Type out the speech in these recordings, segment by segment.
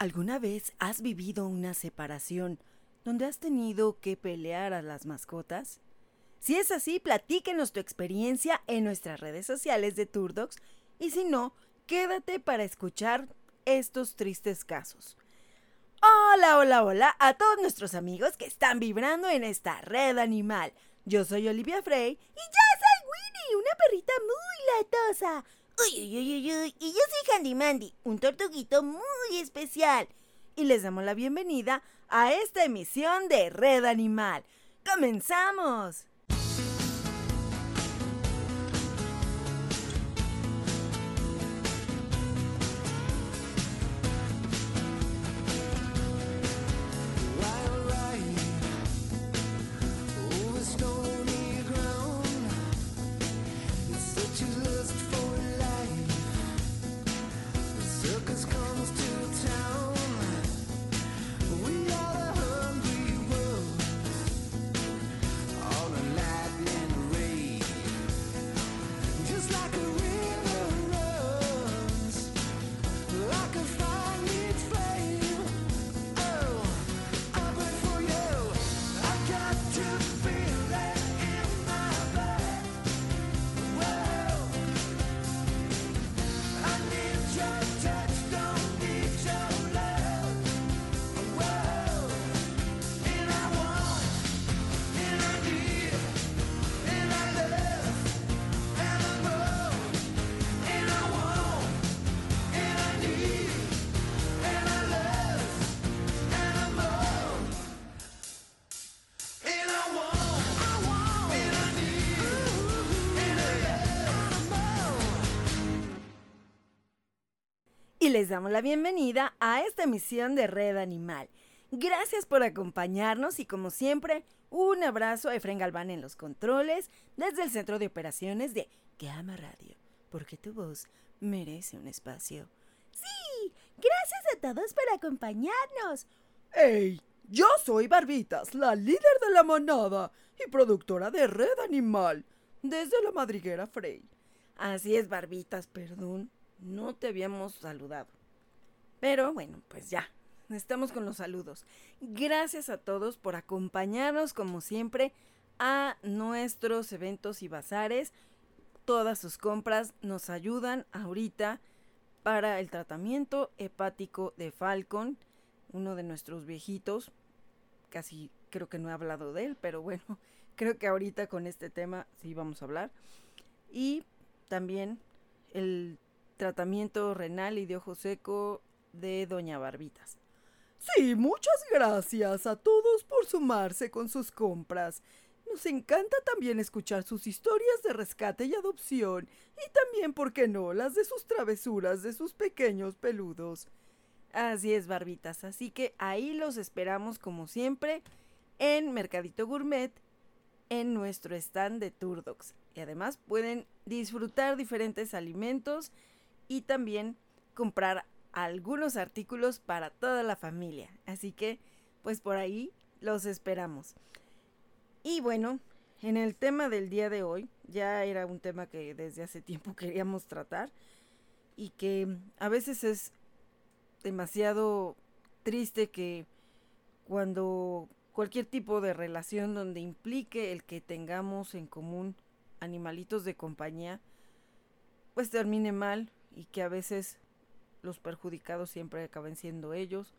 ¿Alguna vez has vivido una separación donde has tenido que pelear a las mascotas? Si es así, platíquenos tu experiencia en nuestras redes sociales de Turdocs y si no, quédate para escuchar estos tristes casos. Hola, hola, hola a todos nuestros amigos que están vibrando en esta red animal. Yo soy Olivia Frey y yo soy Winnie, una perrita muy latosa. Uy, uy, uy, uy, Y yo soy Handy Mandy, un tortuguito muy especial. Y les damos la bienvenida a esta emisión de Red Animal. ¡Comenzamos! Les damos la bienvenida a esta emisión de Red Animal. Gracias por acompañarnos y como siempre, un abrazo a Efren Galván en los controles desde el Centro de Operaciones de Gama Radio, porque tu voz merece un espacio. Sí, gracias a todos por acompañarnos. ¡Ey! Yo soy Barbitas, la líder de la manada y productora de Red Animal, desde la madriguera Frey. Así es, Barbitas, perdón no te habíamos saludado. Pero bueno, pues ya, estamos con los saludos. Gracias a todos por acompañarnos como siempre a nuestros eventos y bazares. Todas sus compras nos ayudan ahorita para el tratamiento hepático de Falcon, uno de nuestros viejitos. Casi creo que no he hablado de él, pero bueno, creo que ahorita con este tema sí vamos a hablar. Y también el tratamiento renal y de ojo seco de Doña Barbitas. Sí, muchas gracias a todos por sumarse con sus compras. Nos encanta también escuchar sus historias de rescate y adopción, y también, ¿por qué no?, las de sus travesuras de sus pequeños peludos. Así es, Barbitas, así que ahí los esperamos como siempre en Mercadito Gourmet, en nuestro stand de Turdox. Y además pueden disfrutar diferentes alimentos y también comprar algunos artículos para toda la familia. Así que, pues por ahí los esperamos. Y bueno, en el tema del día de hoy, ya era un tema que desde hace tiempo queríamos tratar y que a veces es demasiado triste que cuando cualquier tipo de relación donde implique el que tengamos en común animalitos de compañía, pues termine mal y que a veces los perjudicados siempre acaban siendo ellos.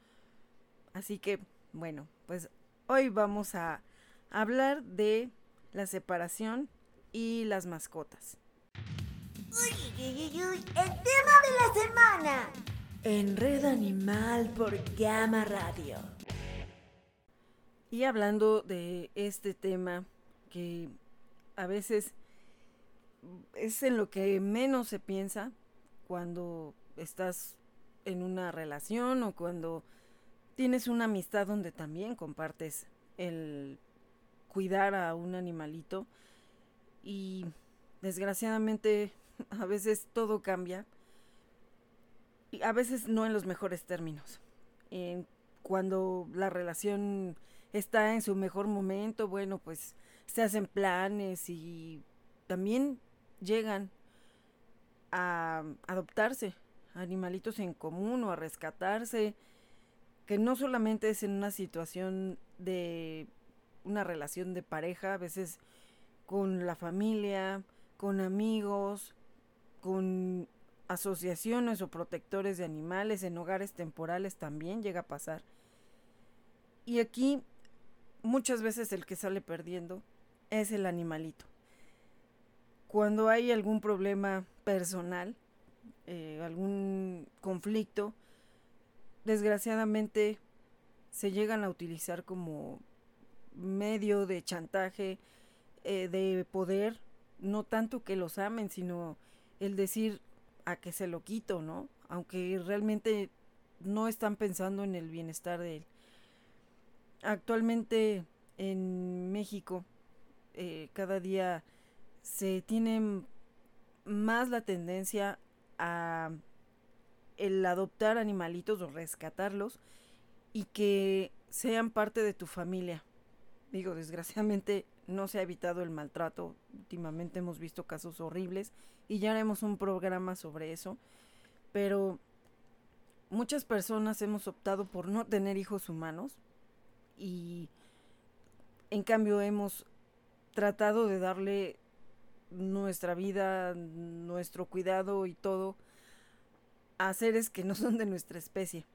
Así que, bueno, pues hoy vamos a hablar de la separación y las mascotas. Uy, uy, uy, el tema de la semana. En Red Animal por Gama Radio. Y hablando de este tema que a veces es en lo que menos se piensa, cuando estás en una relación o cuando tienes una amistad donde también compartes el cuidar a un animalito y desgraciadamente a veces todo cambia y a veces no en los mejores términos. cuando la relación está en su mejor momento, bueno, pues se hacen planes y también llegan a adoptarse animalitos en común o a rescatarse que no solamente es en una situación de una relación de pareja, a veces con la familia, con amigos, con asociaciones o protectores de animales, en hogares temporales también llega a pasar. Y aquí muchas veces el que sale perdiendo es el animalito. Cuando hay algún problema personal, eh, algún conflicto, desgraciadamente se llegan a utilizar como medio de chantaje, eh, de poder, no tanto que los amen, sino el decir a que se lo quito, ¿no? Aunque realmente no están pensando en el bienestar de él. Actualmente en México eh, cada día se tiene más la tendencia a el adoptar animalitos o rescatarlos y que sean parte de tu familia. Digo, desgraciadamente no se ha evitado el maltrato. Últimamente hemos visto casos horribles y ya haremos un programa sobre eso. Pero muchas personas hemos optado por no tener hijos humanos y en cambio hemos tratado de darle nuestra vida, nuestro cuidado y todo a seres que no son de nuestra especie.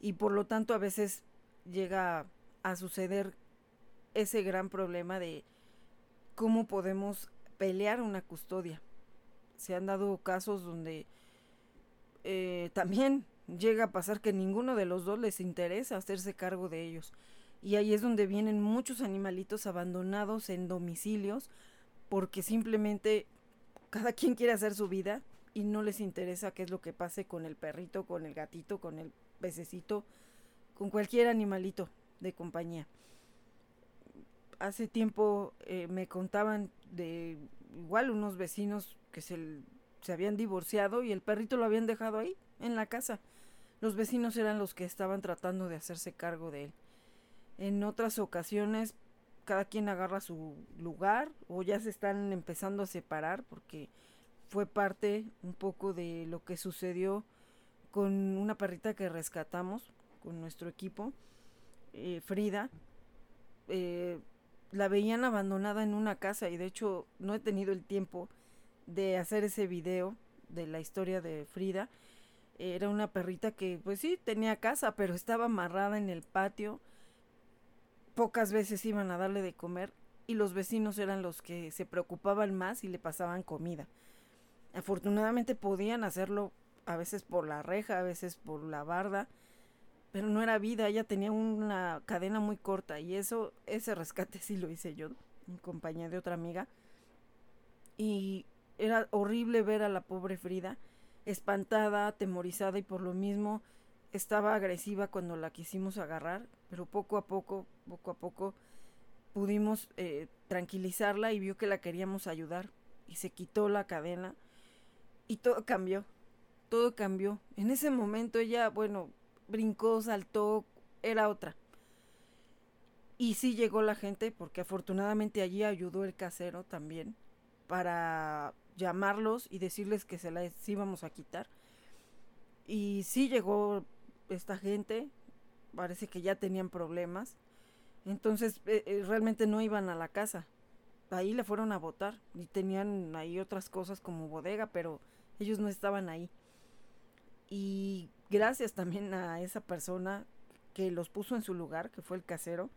Y por lo tanto a veces llega a suceder ese gran problema de cómo podemos pelear una custodia. Se han dado casos donde eh, también llega a pasar que ninguno de los dos les interesa hacerse cargo de ellos. Y ahí es donde vienen muchos animalitos abandonados en domicilios porque simplemente cada quien quiere hacer su vida y no les interesa qué es lo que pase con el perrito, con el gatito, con el pececito, con cualquier animalito de compañía. Hace tiempo eh, me contaban de igual unos vecinos que se, se habían divorciado y el perrito lo habían dejado ahí, en la casa. Los vecinos eran los que estaban tratando de hacerse cargo de él. En otras ocasiones cada quien agarra su lugar o ya se están empezando a separar porque fue parte un poco de lo que sucedió con una perrita que rescatamos con nuestro equipo, eh, Frida. Eh, la veían abandonada en una casa y de hecho no he tenido el tiempo de hacer ese video de la historia de Frida. Era una perrita que pues sí tenía casa, pero estaba amarrada en el patio. Pocas veces iban a darle de comer y los vecinos eran los que se preocupaban más y le pasaban comida. Afortunadamente podían hacerlo a veces por la reja, a veces por la barda, pero no era vida, ella tenía una cadena muy corta y eso, ese rescate sí lo hice yo, en compañía de otra amiga. Y era horrible ver a la pobre Frida, espantada, atemorizada y por lo mismo estaba agresiva cuando la quisimos agarrar, pero poco a poco, poco a poco pudimos eh, tranquilizarla y vio que la queríamos ayudar y se quitó la cadena y todo cambió, todo cambió. En ese momento ella, bueno, brincó, saltó, era otra. Y sí llegó la gente, porque afortunadamente allí ayudó el casero también, para llamarlos y decirles que se las íbamos a quitar. Y sí llegó esta gente, parece que ya tenían problemas. Entonces eh, eh, realmente no iban a la casa. Ahí le fueron a votar y tenían ahí otras cosas como bodega, pero ellos no estaban ahí. Y gracias también a esa persona que los puso en su lugar, que fue el casero,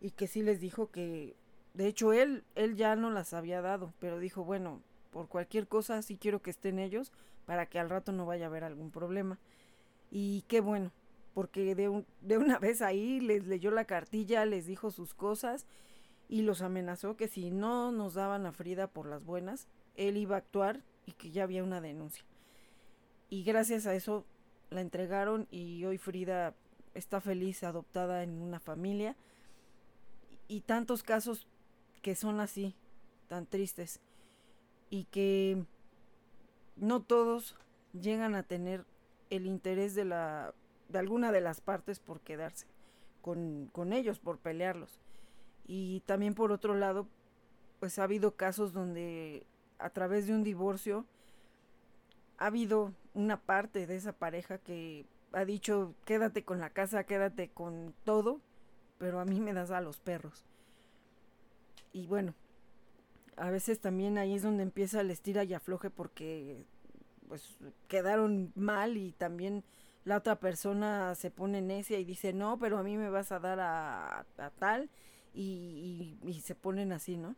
y que sí les dijo que, de hecho, él, él ya no las había dado, pero dijo, bueno, por cualquier cosa sí quiero que estén ellos para que al rato no vaya a haber algún problema. Y qué bueno, porque de, de una vez ahí les leyó la cartilla, les dijo sus cosas y los amenazó que si no nos daban a Frida por las buenas, él iba a actuar y que ya había una denuncia. Y gracias a eso la entregaron y hoy Frida está feliz adoptada en una familia. Y, tantos casos que son así, tan tristes. Y que no todos llegan a tener el interés de la de alguna de las partes por quedarse con, con ellos, por pelearlos. Y también por otro lado, pues ha habido casos donde a través de un divorcio ha habido una parte de esa pareja que ha dicho, quédate con la casa, quédate con todo, pero a mí me das a los perros. Y bueno, a veces también ahí es donde empieza el estira y afloje porque pues quedaron mal y también la otra persona se pone necia y dice, no, pero a mí me vas a dar a, tal y, y, se ponen así, ¿no?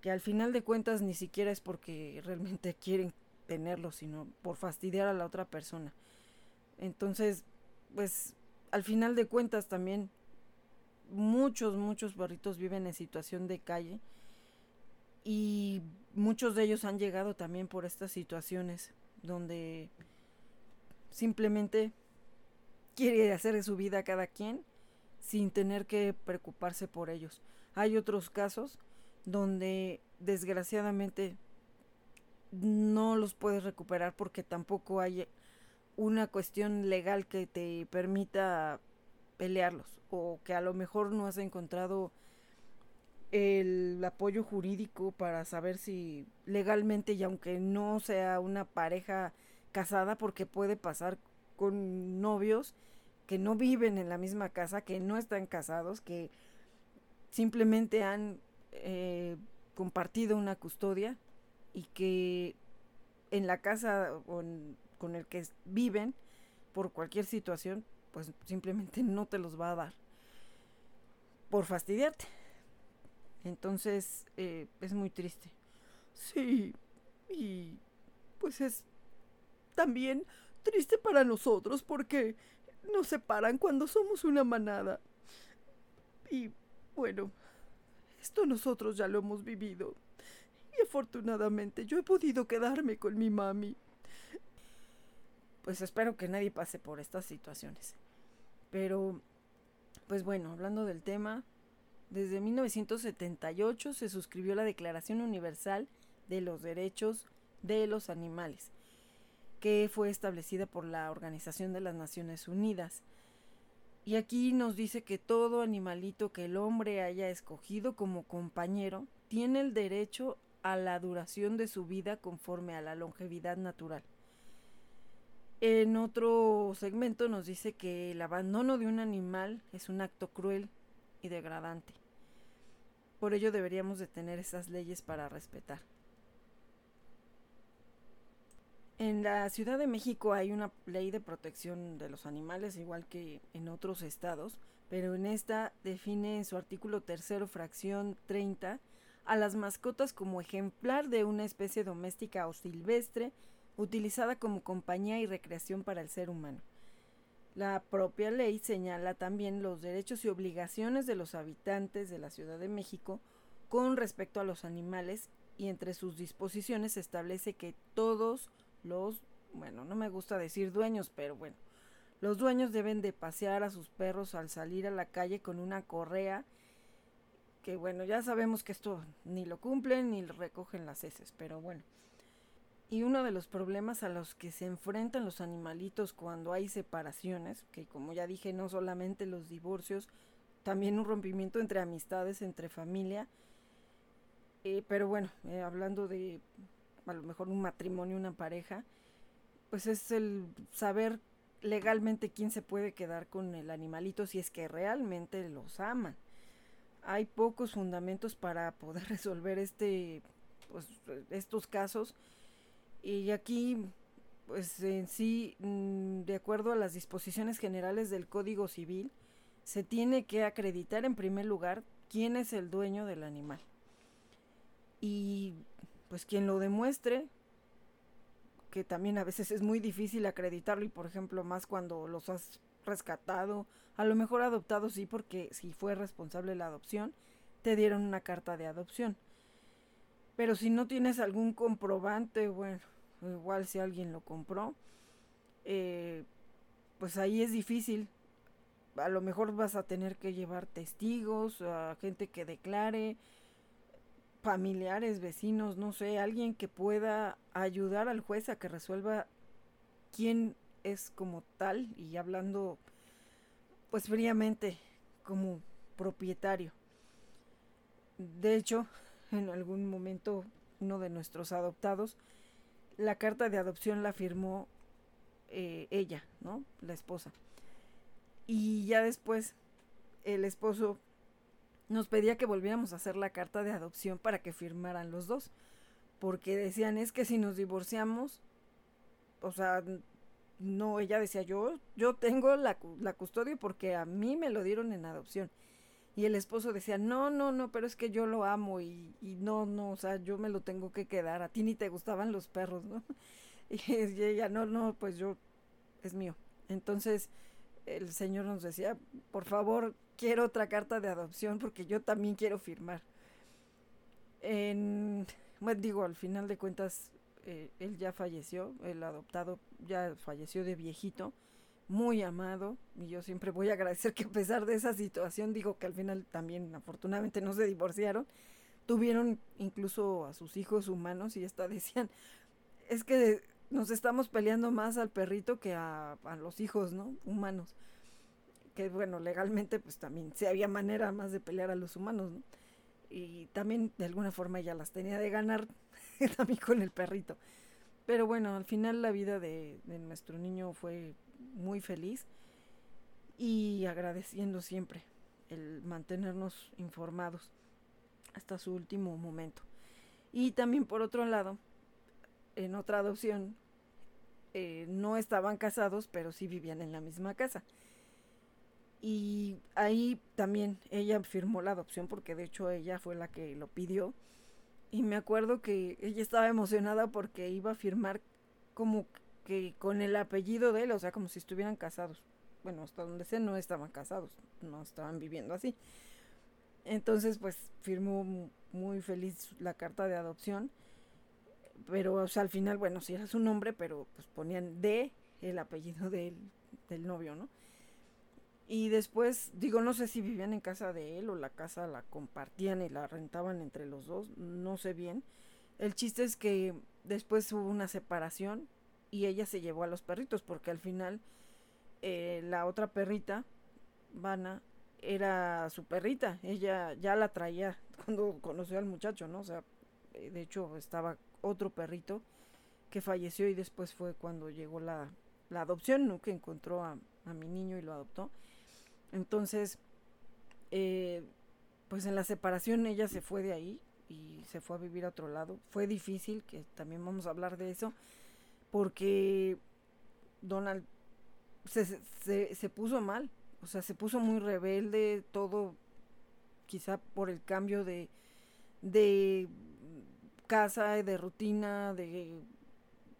Que al final de cuentas ni siquiera es porque realmente quieren tenerlo, sino por fastidiar a la otra persona. Entonces, pues al final de cuentas también muchos, muchos perritos viven en situación de calle y muchos de ellos han llegado también por estas situaciones donde simplemente quiere hacer su vida cada quien sin tener que preocuparse por ellos. Hay otros casos donde desgraciadamente no los puedes recuperar porque tampoco hay una cuestión legal que te permita pelearlos o que a lo mejor no has encontrado el apoyo jurídico para saber si legalmente y aunque no sea una pareja casada porque puede pasar con novios que no viven en la misma casa, que no están casados, que simplemente han eh, compartido una custodia y que en la casa con el que viven por cualquier situación, pues simplemente no te los va a dar por fastidiarte. Entonces eh, es muy triste. Sí, y pues es también triste para nosotros porque nos separan cuando somos una manada. Y bueno, esto nosotros ya lo hemos vivido. Y afortunadamente yo he podido quedarme con mi mami. Pues espero que nadie pase por estas situaciones. Pero, pues bueno, hablando del tema, desde 1978 se suscribió la Declaración Universal de los Derechos de los Animales, que fue establecida por la Organización de las Naciones Unidas. Y aquí nos dice que todo animalito que el hombre haya escogido como compañero tiene el derecho a la duración de su vida conforme a la longevidad natural. En otro segmento nos dice que el abandono de un animal es un acto cruel y degradante. Por ello deberíamos de tener esas leyes para respetar. En la Ciudad de México hay una ley de protección de los animales, igual que en otros estados, pero en esta define en su artículo tercero, fracción 30, a las mascotas como ejemplar de una especie doméstica o silvestre, utilizada como compañía y recreación para el ser humano. La propia ley señala también los derechos y obligaciones de los habitantes de la Ciudad de México con respecto a los animales y entre sus disposiciones establece que todos los, bueno, no me gusta decir dueños, pero bueno, los dueños deben de pasear a sus perros al salir a la calle con una correa, que bueno, ya sabemos que esto ni lo cumplen ni recogen las heces, pero bueno. Y uno de los problemas a los que se enfrentan los animalitos cuando hay separaciones, que como ya dije, no solamente los divorcios, también un rompimiento entre amistades, entre familia, eh, pero bueno, eh, hablando de a lo mejor un matrimonio, una pareja, pues es el saber legalmente quién se puede quedar con el animalito si es que realmente los aman. Hay pocos fundamentos para poder resolver este, pues, estos casos y aquí, pues en sí, mm, de acuerdo a las disposiciones generales del Código Civil, se tiene que acreditar en primer lugar quién es el dueño del animal. Y pues quien lo demuestre, que también a veces es muy difícil acreditarlo y por ejemplo más cuando los has rescatado, a lo mejor adoptado sí porque si fue responsable la adopción, te dieron una carta de adopción. Pero si no tienes algún comprobante, bueno, igual si alguien lo compró, eh, pues ahí es difícil. A lo mejor vas a tener que llevar testigos, a gente que declare, familiares, vecinos, no sé, alguien que pueda ayudar al juez a que resuelva quién es como tal y hablando pues fríamente como propietario. De hecho, en algún momento uno de nuestros adoptados la carta de adopción la firmó eh, ella, ¿no? La esposa. Y ya después el esposo nos pedía que volviéramos a hacer la carta de adopción para que firmaran los dos. Porque decían, es que si nos divorciamos, o sea, no, ella decía, yo, yo tengo la, la custodia porque a mí me lo dieron en adopción. Y el esposo decía, no, no, no, pero es que yo lo amo y, y no, no, o sea, yo me lo tengo que quedar. A ti ni te gustaban los perros, ¿no? Y ella, no, no, pues yo, es mío. Entonces el señor nos decía, por favor, quiero otra carta de adopción porque yo también quiero firmar. En, bueno, digo, al final de cuentas, eh, él ya falleció, el adoptado ya falleció de viejito muy amado y yo siempre voy a agradecer que a pesar de esa situación, digo que al final también afortunadamente no se divorciaron, tuvieron incluso a sus hijos humanos y hasta decían, es que nos estamos peleando más al perrito que a, los hijos, ¿no? Humanos. Que bueno, legalmente pues también si había manera más de pelear a los humanos, ¿no? Y también de alguna forma ya las tenía de ganar también con el perrito. Pero bueno, al final la vida de, de nuestro niño fue muy feliz y agradeciendo siempre el mantenernos informados hasta su último momento. Y también por otro lado, en otra adopción, eh, no estaban casados, pero sí vivían en la misma casa. Y ahí también ella firmó la adopción porque de hecho ella fue la que lo pidió. Y me acuerdo que ella estaba emocionada porque iba a firmar como que con el apellido de él, o sea, como si estuvieran casados. Bueno, hasta donde sé no estaban casados, no estaban viviendo así. Entonces, pues firmó muy feliz la carta de adopción. Pero, o sea, al final, bueno, sí era su nombre, pero pues ponían de el apellido del novio, ¿no? Y después, digo, no sé si vivían en casa de él o la casa la compartían y la rentaban entre los dos, no sé bien. El chiste es que después hubo una separación y ella se llevó a los perritos porque al final eh, la otra perrita, Vana, era su perrita. Ella ya la traía cuando conoció al muchacho, ¿no? O sea, eh, de hecho estaba otro perrito que falleció y después fue cuando llegó la, la adopción, ¿no? Que encontró a, a, mi niño y lo adoptó. Entonces, eh, pues en la separación ella se fue de ahí y se fue a vivir a otro lado. Fue difícil, que también vamos a hablar de eso porque Donald se, se, puso mal, o sea, se puso muy rebelde, todo quizá por el cambio de, de casa, de rutina, de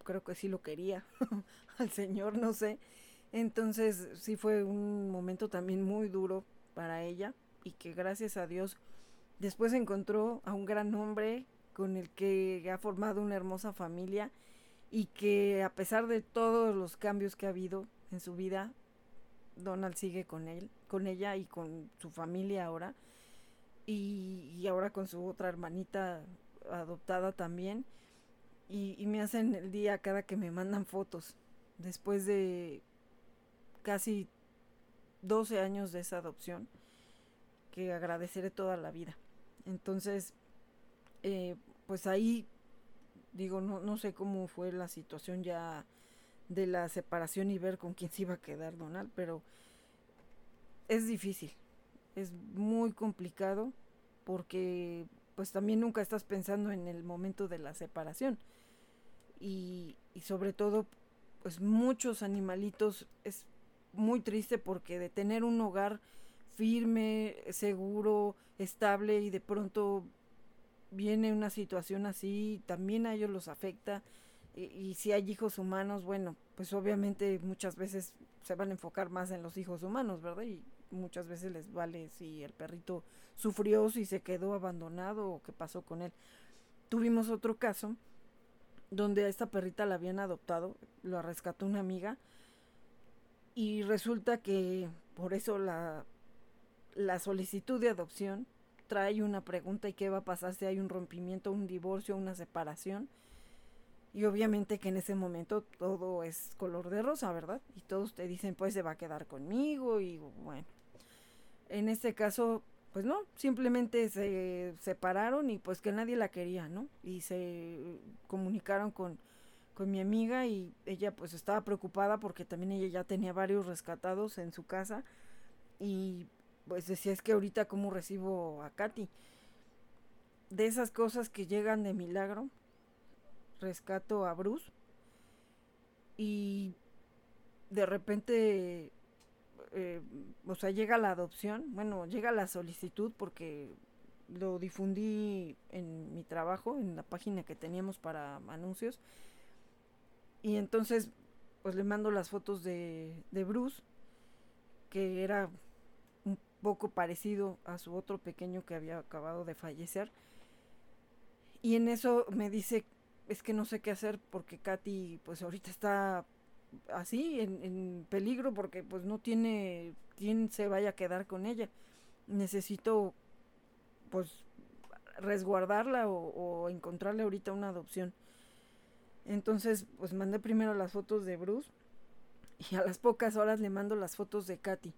creo que sí lo quería al señor, no sé. Entonces sí fue un momento también muy duro para ella y que gracias a Dios después encontró a un gran hombre con el que ha formado una hermosa familia y que a pesar de todos los cambios que ha habido en su vida, Donald sigue con él, con ella y con su familia ahora. Y, ahora con su otra hermanita adoptada también. Y, y, me hacen el día cada que me mandan fotos. Después de casi 12 años de esa adopción que agradeceré toda la vida. Entonces eh, pues ahí Digo, no, no sé cómo fue la situación ya de la separación y ver con quién se iba a quedar Donald, pero es difícil, es muy complicado porque pues también nunca estás pensando en el momento de la separación. Y, y sobre todo pues muchos animalitos es muy triste porque de tener un hogar firme, seguro, estable y de pronto viene una situación así, también a ellos los afecta. Y, si hay hijos humanos, bueno, pues obviamente muchas veces se van a enfocar más en los hijos humanos, ¿verdad? Y muchas veces les vale si el perrito sufrió, si se quedó abandonado o qué pasó con él. Tuvimos otro caso donde a esta perrita la habían adoptado, lo rescató una amiga y resulta que por eso la, la solicitud de adopción trae una pregunta y qué va a pasar si hay un rompimiento, un divorcio, una separación. Y obviamente que en ese momento todo es color de rosa, ¿verdad? Y todos te dicen, pues se va a quedar conmigo y bueno. En este caso, pues no, simplemente se separaron y pues que nadie la quería, ¿no? Y se comunicaron con, con mi amiga y ella pues estaba preocupada porque también ella ya tenía varios rescatados en su casa y pues decía es que ahorita cómo recibo a Katy. De esas cosas que llegan de milagro, rescato a Bruce y de repente, eh, o sea, llega la adopción, bueno, llega la solicitud porque lo difundí en mi trabajo, en la página que teníamos para anuncios. Y entonces, pues le mando las fotos de, de Bruce, que era un poco parecido a su otro pequeño que había acabado de fallecer. Y en eso me dice, es que no sé qué hacer porque Katy pues ahorita está así en, en, peligro porque pues no tiene quien se vaya a quedar con ella. Necesito pues resguardarla o, o encontrarle ahorita una adopción. Entonces pues mandé primero las fotos de Bruce y a las pocas horas le mando las fotos de Katy.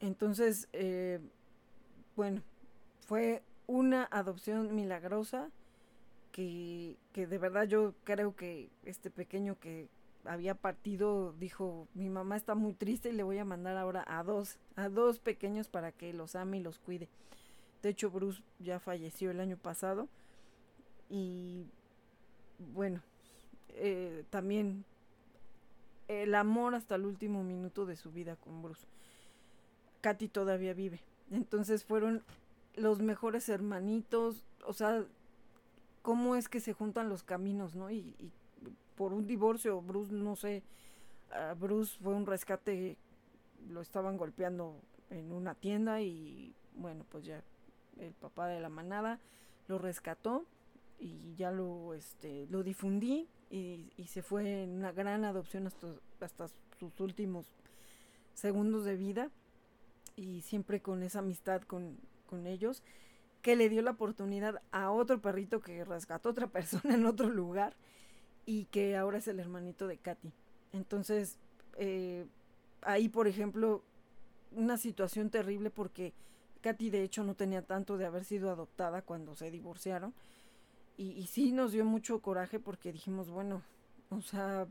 Entonces, eh, bueno, fue una adopción milagrosa que, que de verdad yo creo que este pequeño que había partido dijo mi mamá está muy triste y le voy a mandar ahora a dos a dos pequeños para que los ame y los cuide de hecho Bruce ya falleció el año pasado y bueno eh, también el amor hasta el último minuto de su vida con Bruce. Katy todavía vive. Entonces fueron los mejores hermanitos o sea cómo es que se juntan los caminos no y, por un divorcio, Bruce, no sé, Bruce fue un rescate, lo estaban golpeando en una tienda y bueno, pues ya el papá de la manada lo rescató y ya lo, este, lo difundí y, y se fue en una gran adopción hasta, hasta sus últimos segundos de vida y siempre con esa amistad con, con ellos que le dio la oportunidad a otro perrito que rescató a otra persona en otro lugar y que ahora es el hermanito de Katy. Entonces, eh, ahí, por ejemplo, una situación terrible porque Katy de hecho no tenía tanto de haber sido adoptada cuando se divorciaron. Y, sí nos dio mucho coraje porque dijimos, bueno, o sea,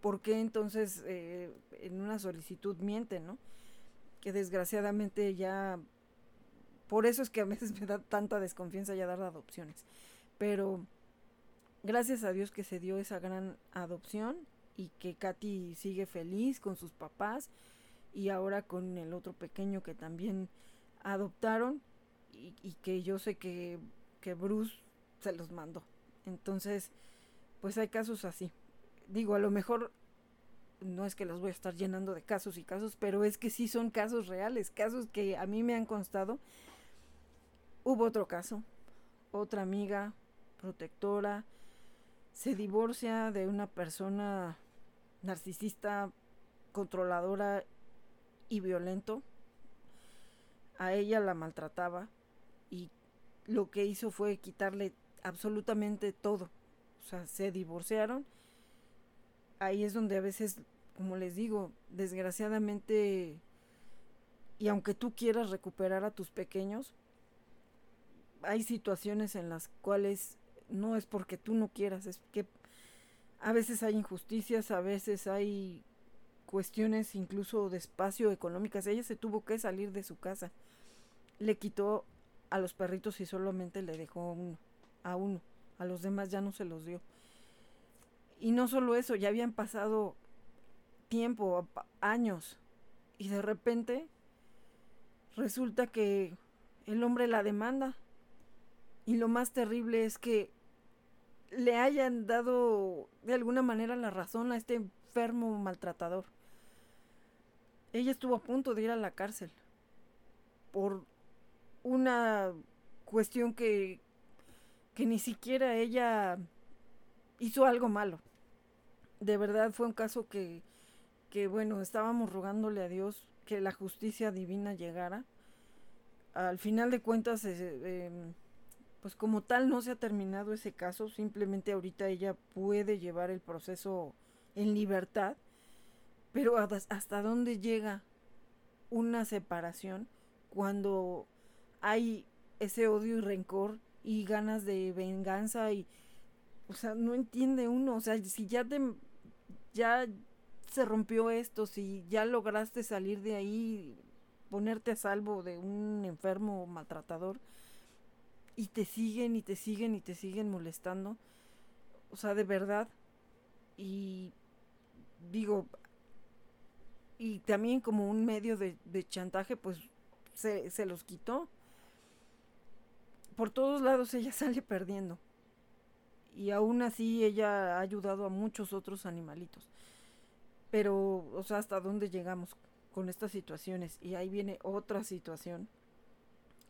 ¿por qué entonces eh, en una solicitud mienten, no? Que desgraciadamente ya... Por eso es que a veces me da tanta desconfianza ya dar adopciones. Pero gracias a Dios que se dio esa gran adopción y que Katy sigue feliz con sus papás y ahora con el otro pequeño que también adoptaron y, y que yo sé que, que Bruce se los mandó. Entonces, pues hay casos así. Digo, a lo mejor no es que los voy a estar llenando de casos y casos, pero es que sí son casos reales, casos que a mí me han constado. Hubo otro caso, otra amiga protectora, se divorcia de una persona narcisista, controladora y violento. A ella la maltrataba y lo que hizo fue quitarle absolutamente todo. O sea, se divorciaron. Ahí es donde a veces, como les digo, desgraciadamente, y aunque tú quieras recuperar a tus pequeños, hay situaciones en las cuales no es porque tú no quieras, es que a veces hay injusticias, a veces hay cuestiones incluso de espacio económicas. Ella se tuvo que salir de su casa. Le quitó a los perritos y solamente le dejó uno, a uno. A los demás ya no se los dio. Y no solo eso, ya habían pasado tiempo, años. Y de repente resulta que el hombre la demanda. Y lo más terrible es que le hayan dado de alguna manera la razón a este enfermo maltratador. Ella estuvo a punto de ir a la cárcel por una cuestión que, que ni siquiera ella hizo algo malo. De verdad fue un caso que, que bueno, estábamos rogándole a Dios que la justicia divina llegara. Al final de cuentas, eh, eh, pues como tal no se ha terminado ese caso, simplemente ahorita ella puede llevar el proceso en libertad, pero hasta dónde llega una separación cuando hay ese odio y rencor y ganas de venganza y o sea, no entiende uno, o sea, si ya te, ya se rompió esto, si ya lograste salir de ahí, ponerte a salvo de un enfermo maltratador, y te siguen y te siguen y te siguen molestando, o sea, de verdad, y digo, y también como un medio de, chantaje, pues se, se los quitó. Por todos lados ella sale perdiendo. Y aún así ella ha ayudado a muchos otros animalitos. Pero, o sea, ¿hasta dónde llegamos con estas situaciones? Y ahí viene otra situación,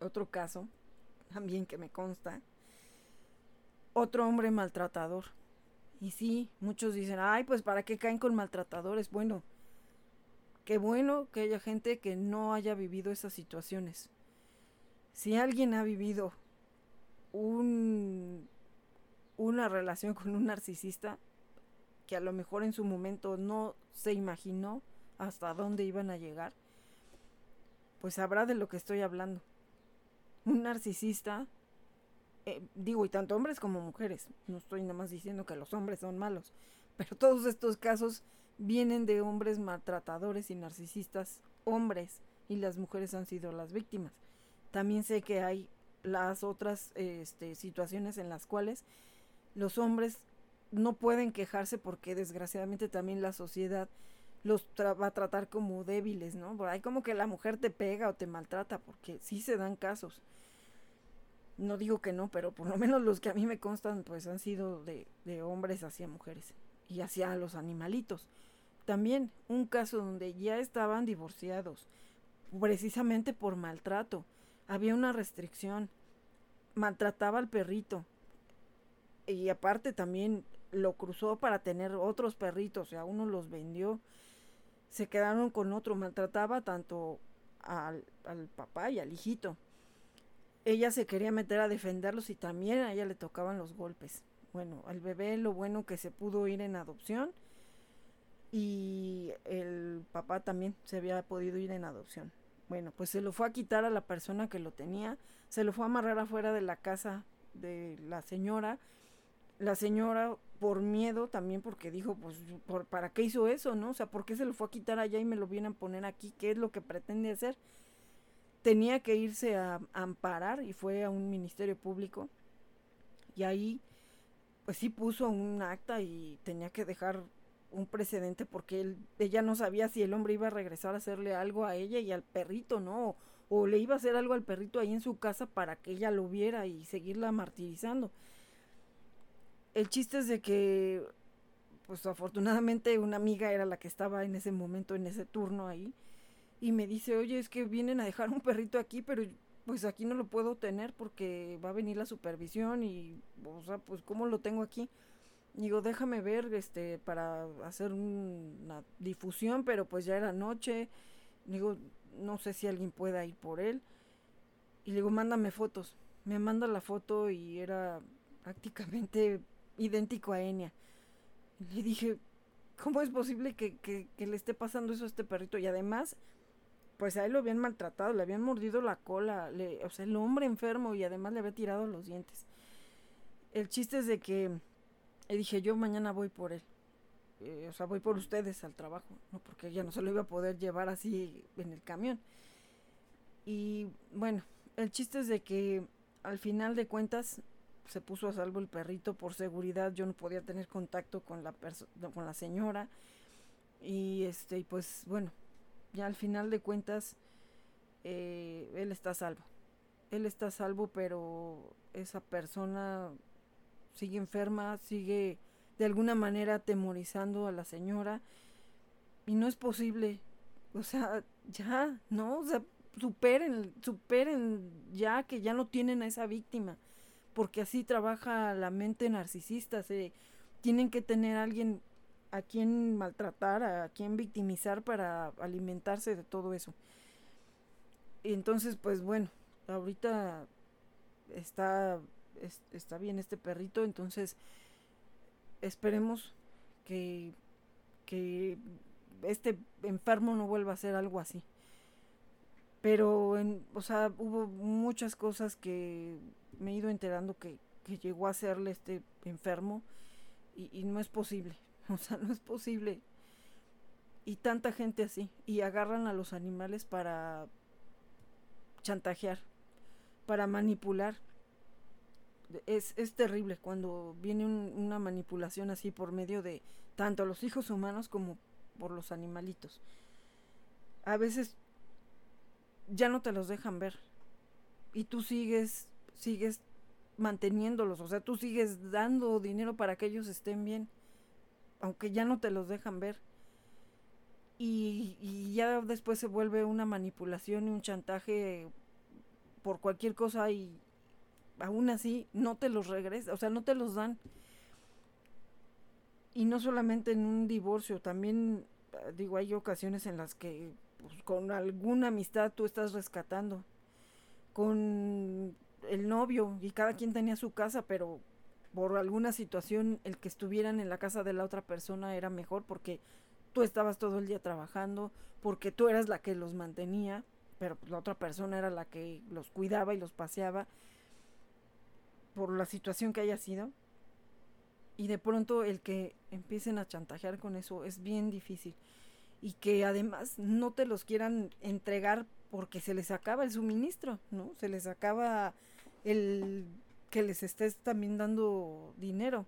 otro caso, también que me consta. Otro hombre maltratador. Y sí, muchos dicen, ay, pues ¿para qué caen con maltratadores? Bueno, qué bueno que haya gente que no haya vivido esas situaciones. Si alguien ha vivido un, una relación con un narcisista, que a lo mejor en su momento no se imaginó hasta dónde iban a llegar, pues sabrá de lo que estoy hablando. Un narcisista eh, digo, y tanto hombres como mujeres, no estoy nada más diciendo que los hombres son malos, pero todos estos casos vienen de hombres maltratadores y narcisistas, hombres, y las mujeres han sido las víctimas. También sé que hay las otras este, situaciones en las cuales los hombres no pueden quejarse porque desgraciadamente también la sociedad los va a tratar como débiles, ¿no? Hay como que la mujer te pega o te maltrata, porque sí se dan casos no digo que no, pero por lo menos los que a mí me constan, pues han sido de hombres hacia mujeres y hacia los animalitos. También un caso donde ya estaban divorciados, precisamente por maltrato. Había una restricción, maltrataba al perrito. Y aparte también lo cruzó para tener otros perritos, o sea, uno los vendió. Se quedaron con otro, maltrataba tanto al, al papá y al hijito ella se quería meter a defenderlos y también a ella le tocaban los golpes. Bueno, al bebé lo bueno que se pudo ir en adopción y el papá también se había podido ir en adopción. Bueno, pues se lo fue a quitar a la persona que lo tenía, se lo fue a amarrar afuera de la casa de la señora. La señora por miedo también porque dijo, pues, por, ¿para qué hizo eso, no? O sea, ¿por qué se lo fue a quitar allá y me lo vienen a poner aquí? ¿Qué es lo que pretende hacer? tenía que irse a, amparar y fue a un ministerio público y ahí pues sí puso un acta y tenía que dejar un precedente porque él, ella no sabía si el hombre iba a regresar a hacerle algo a ella y al perrito, ¿no? O, o, le iba a hacer algo al perrito ahí en su casa para que ella lo viera y seguirla martirizando. El chiste es de que, pues afortunadamente una amiga era la que estaba en ese momento, en ese turno ahí, y me dice, oye, es que vienen a dejar un perrito aquí, pero pues aquí no lo puedo tener porque va a venir la supervisión y, o sea, pues ¿cómo lo tengo aquí? Digo, déjame ver, este, para hacer una difusión, pero pues ya era noche. Digo, no sé si alguien pueda ir por él. Y le digo, mándame fotos. Me manda la foto y era prácticamente idéntico a Enya. Le dije, ¿cómo es posible que, que, le esté pasando eso a este perrito? Y además, pues a él lo habían maltratado, le habían mordido la cola, o sea, el hombre enfermo y además le había tirado los dientes. El chiste es de que le dije, yo mañana voy por él. Eh, o sea, voy por ustedes al trabajo, no porque ya no se lo iba a poder llevar así en el camión. Y bueno, el chiste es de que al final de cuentas se puso a salvo el perrito por seguridad, yo no podía tener contacto con la con la señora y este y pues bueno, ya al final de cuentas, eh, él está salvo. Él está salvo, pero esa persona sigue enferma, sigue de alguna manera atemorizando a la señora. Y no es posible. O sea, ya, ¿no? O sea, superen, superen ya que ya no tienen a esa víctima. Porque así trabaja la mente narcisista. Se, tienen que tener a alguien a quién maltratar, a quién victimizar para alimentarse de todo eso. Y entonces, pues bueno, ahorita está, está bien este perrito, entonces esperemos que, que este enfermo no vuelva a hacer algo así. Pero, en, o sea, hubo muchas cosas que me he ido enterando que que llegó a serle este enfermo y, y no es posible, o sea, no es posible. Y tanta gente así, y agarran a los animales para chantajear, para manipular. Es, es terrible cuando viene un- una manipulación así por medio de tanto los hijos humanos como por los animalitos. A veces ya no te los dejan ver y tú sigues, sigues manteniéndolos, o sea, tú sigues dando dinero para que ellos estén bien, aunque ya no te los dejan ver. Y, y ya después se vuelve una manipulación y un chantaje por cualquier cosa y aún así no te los regresa, o sea, no te los dan. Y no solamente en un divorcio, también eh, digo, hay ocasiones en las que pues, con alguna amistad tú estás rescatando, con el novio y cada quien tenía su casa, pero por alguna situación el que estuvieran en la casa de la otra persona era mejor porque tú estabas todo el día trabajando, porque tú eras la que los mantenía, pero pues, la otra persona era la que los cuidaba y los paseaba por la situación que haya sido. Y de pronto el que empiecen a chantajear con eso es bien difícil. Y que además no te los quieran entregar porque se les acaba el suministro, ¿no? Se les acaba el que les estés también dando dinero.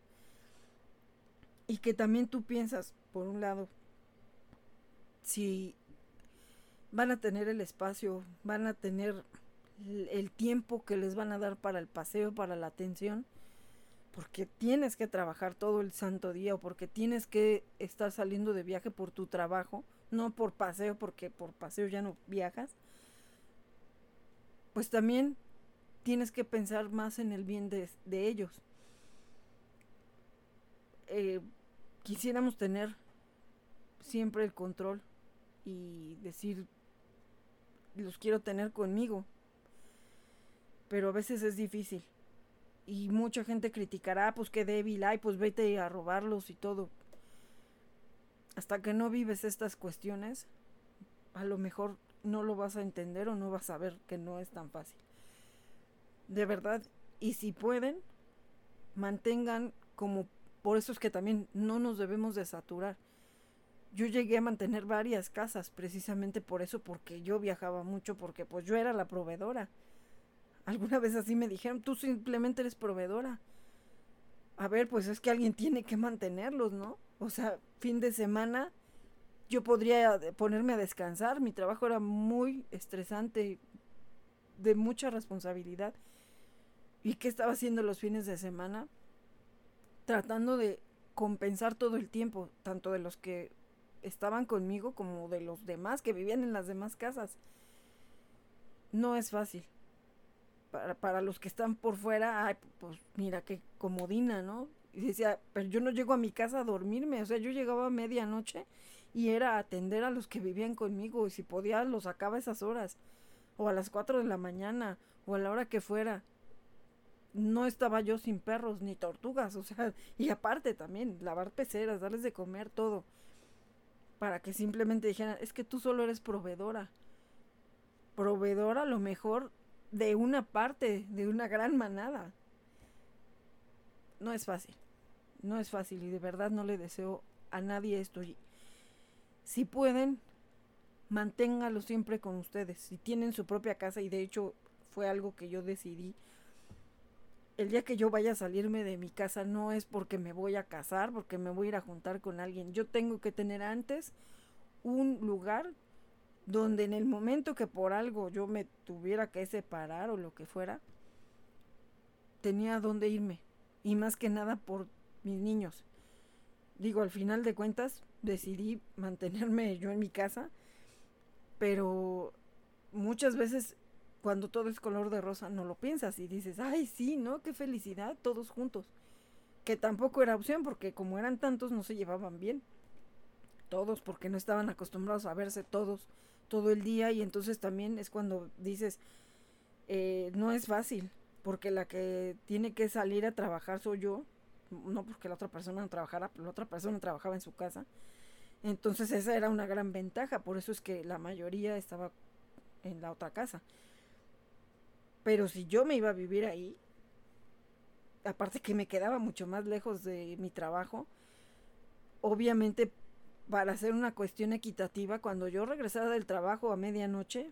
Y que también tú piensas, por un lado, si van a tener el espacio, van a tener el, tiempo que les van a dar para el paseo, para la atención, porque tienes que trabajar todo el santo día o porque tienes que estar saliendo de viaje por tu trabajo, no por paseo, porque por paseo ya no viajas, pues también tienes que pensar más en el bien de, de ellos. Eh, quisiéramos tener siempre el control y decir, los quiero tener conmigo, pero a veces es difícil. Y mucha gente criticará, pues qué débil, ay, pues vete a robarlos y todo. Hasta que no vives estas cuestiones, a lo mejor no lo vas a entender o no vas a ver que no es tan fácil. De verdad, y si pueden, mantengan como, por eso es que también no nos debemos de saturar. Yo llegué a mantener varias casas precisamente por eso, porque yo viajaba mucho, porque pues yo era la proveedora. Alguna vez así me dijeron, tú simplemente eres proveedora. A ver, pues es que alguien tiene que mantenerlos, ¿no? O sea, fin de semana yo podría ponerme a descansar. Mi trabajo era muy estresante, de mucha responsabilidad. ¿Y qué estaba haciendo los fines de semana? Tratando de compensar todo el tiempo, tanto de los que estaban conmigo como de los demás que vivían en las demás casas. No es fácil para, para los que están por fuera, ay, pues mira qué comodina, ¿no? Y decía, pero yo no llego a mi casa a dormirme, o sea, yo llegaba a medianoche y era atender a los que vivían conmigo y si podía los sacaba a esas horas, o a las 4 de la mañana, o a la hora que fuera. No estaba yo sin perros ni tortugas, o sea, y aparte también, lavar peceras, darles de comer, todo, para que simplemente dijeran, es que tú solo eres proveedora. Proveedora a lo mejor de una parte, de una gran manada. No es fácil, no es fácil y de verdad no le deseo a nadie esto. Si pueden, manténgalo siempre con ustedes. Si tienen su propia casa y de hecho fue algo que yo decidí. El día que yo vaya a salirme de mi casa no es porque me voy a casar, porque me voy a ir a juntar con alguien. Yo tengo que tener antes un lugar donde en el momento que por algo yo me tuviera que separar o lo que fuera, tenía dónde irme. Y más que nada por mis niños. Digo, al final de cuentas decidí mantenerme yo en mi casa, pero muchas veces cuando todo es color de rosa no lo piensas y dices, ay, sí, ¿no? Qué felicidad, todos juntos. Que tampoco era opción porque como eran tantos no se llevaban bien. Todos porque no estaban acostumbrados a verse todos todo el día y entonces también es cuando dices, eh, no es fácil, porque la que tiene que salir a trabajar soy yo, no porque la otra persona no trabajara, la otra persona trabajaba en su casa. Entonces esa era una gran ventaja, por eso es que la mayoría estaba en la otra casa. Pero si yo me iba a vivir ahí, aparte que me quedaba mucho más lejos de mi trabajo, obviamente para hacer una cuestión equitativa, cuando yo regresaba del trabajo a medianoche,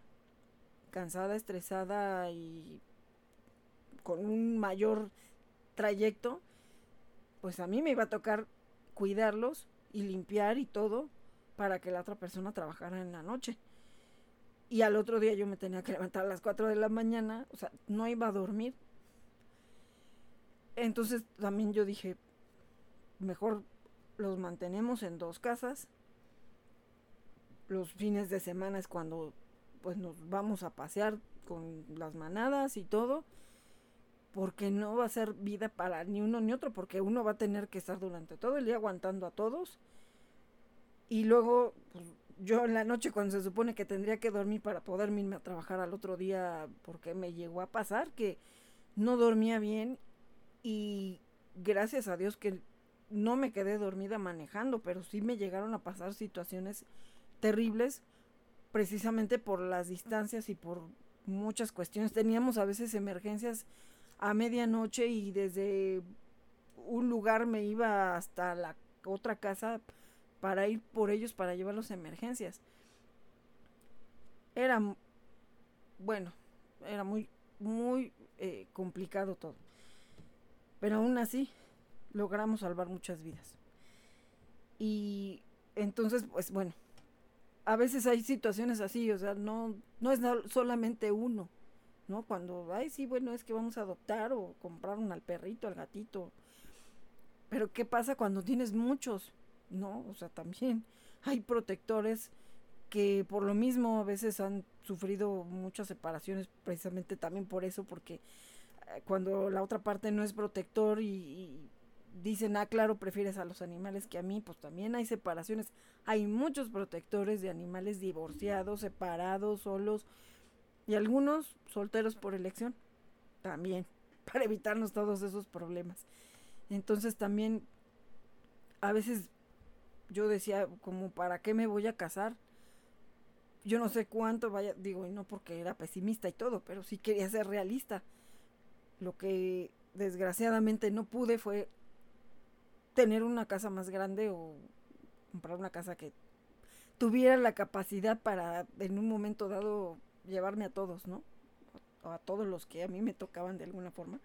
cansada, estresada y con un mayor trayecto, pues a mí me iba a tocar cuidarlos y limpiar y todo para que la otra persona trabajara en la noche. Y al otro día yo me tenía que levantar a las 4 de la mañana, o sea, no iba a dormir. Entonces también yo dije, mejor los mantenemos en dos casas. Los fines de semana es cuando pues nos vamos a pasear con las manadas y todo. Porque no va a ser vida para ni uno ni otro, porque uno va a tener que estar durante todo el día aguantando a todos. Y luego, pues, yo en la noche cuando se supone que tendría que dormir para poder irme a trabajar al otro día, porque me llegó a pasar que no dormía bien y gracias a Dios que no me quedé dormida manejando, pero sí me llegaron a pasar situaciones terribles precisamente por las distancias y por muchas cuestiones. Teníamos a veces emergencias a medianoche y desde un lugar me iba hasta la otra casa para ir por ellos para llevarlos a emergencias. Era, bueno, era muy, muy eh, complicado todo. Pero aún así, logramos salvar muchas vidas. Y entonces, pues bueno, a veces hay situaciones así, o sea, no, no es solamente uno, ¿no? Cuando, ay, sí, bueno, es que vamos a adoptar o comprar un al perrito, al gatito. Pero ¿qué pasa cuando tienes muchos? ¿No? O sea, también hay protectores que por lo mismo a veces han sufrido muchas separaciones precisamente también por eso, porque eh, cuando la otra parte no es protector y dicen, ah, claro, prefieres a los animales que a mí, pues también hay separaciones. Hay muchos protectores de animales divorciados, separados, solos, y algunos solteros por elección, también, para evitarnos todos esos problemas. Entonces también, a veces yo decía, como, ¿para qué me voy a casar? Yo no sé cuánto vaya, digo, y no porque era pesimista y todo, pero sí quería ser realista. Lo que desgraciadamente no pude fue tener una casa más grande o comprar una casa que tuviera la capacidad para en un momento dado llevarme a todos, ¿no? O a todos los que a mí me tocaban de alguna forma,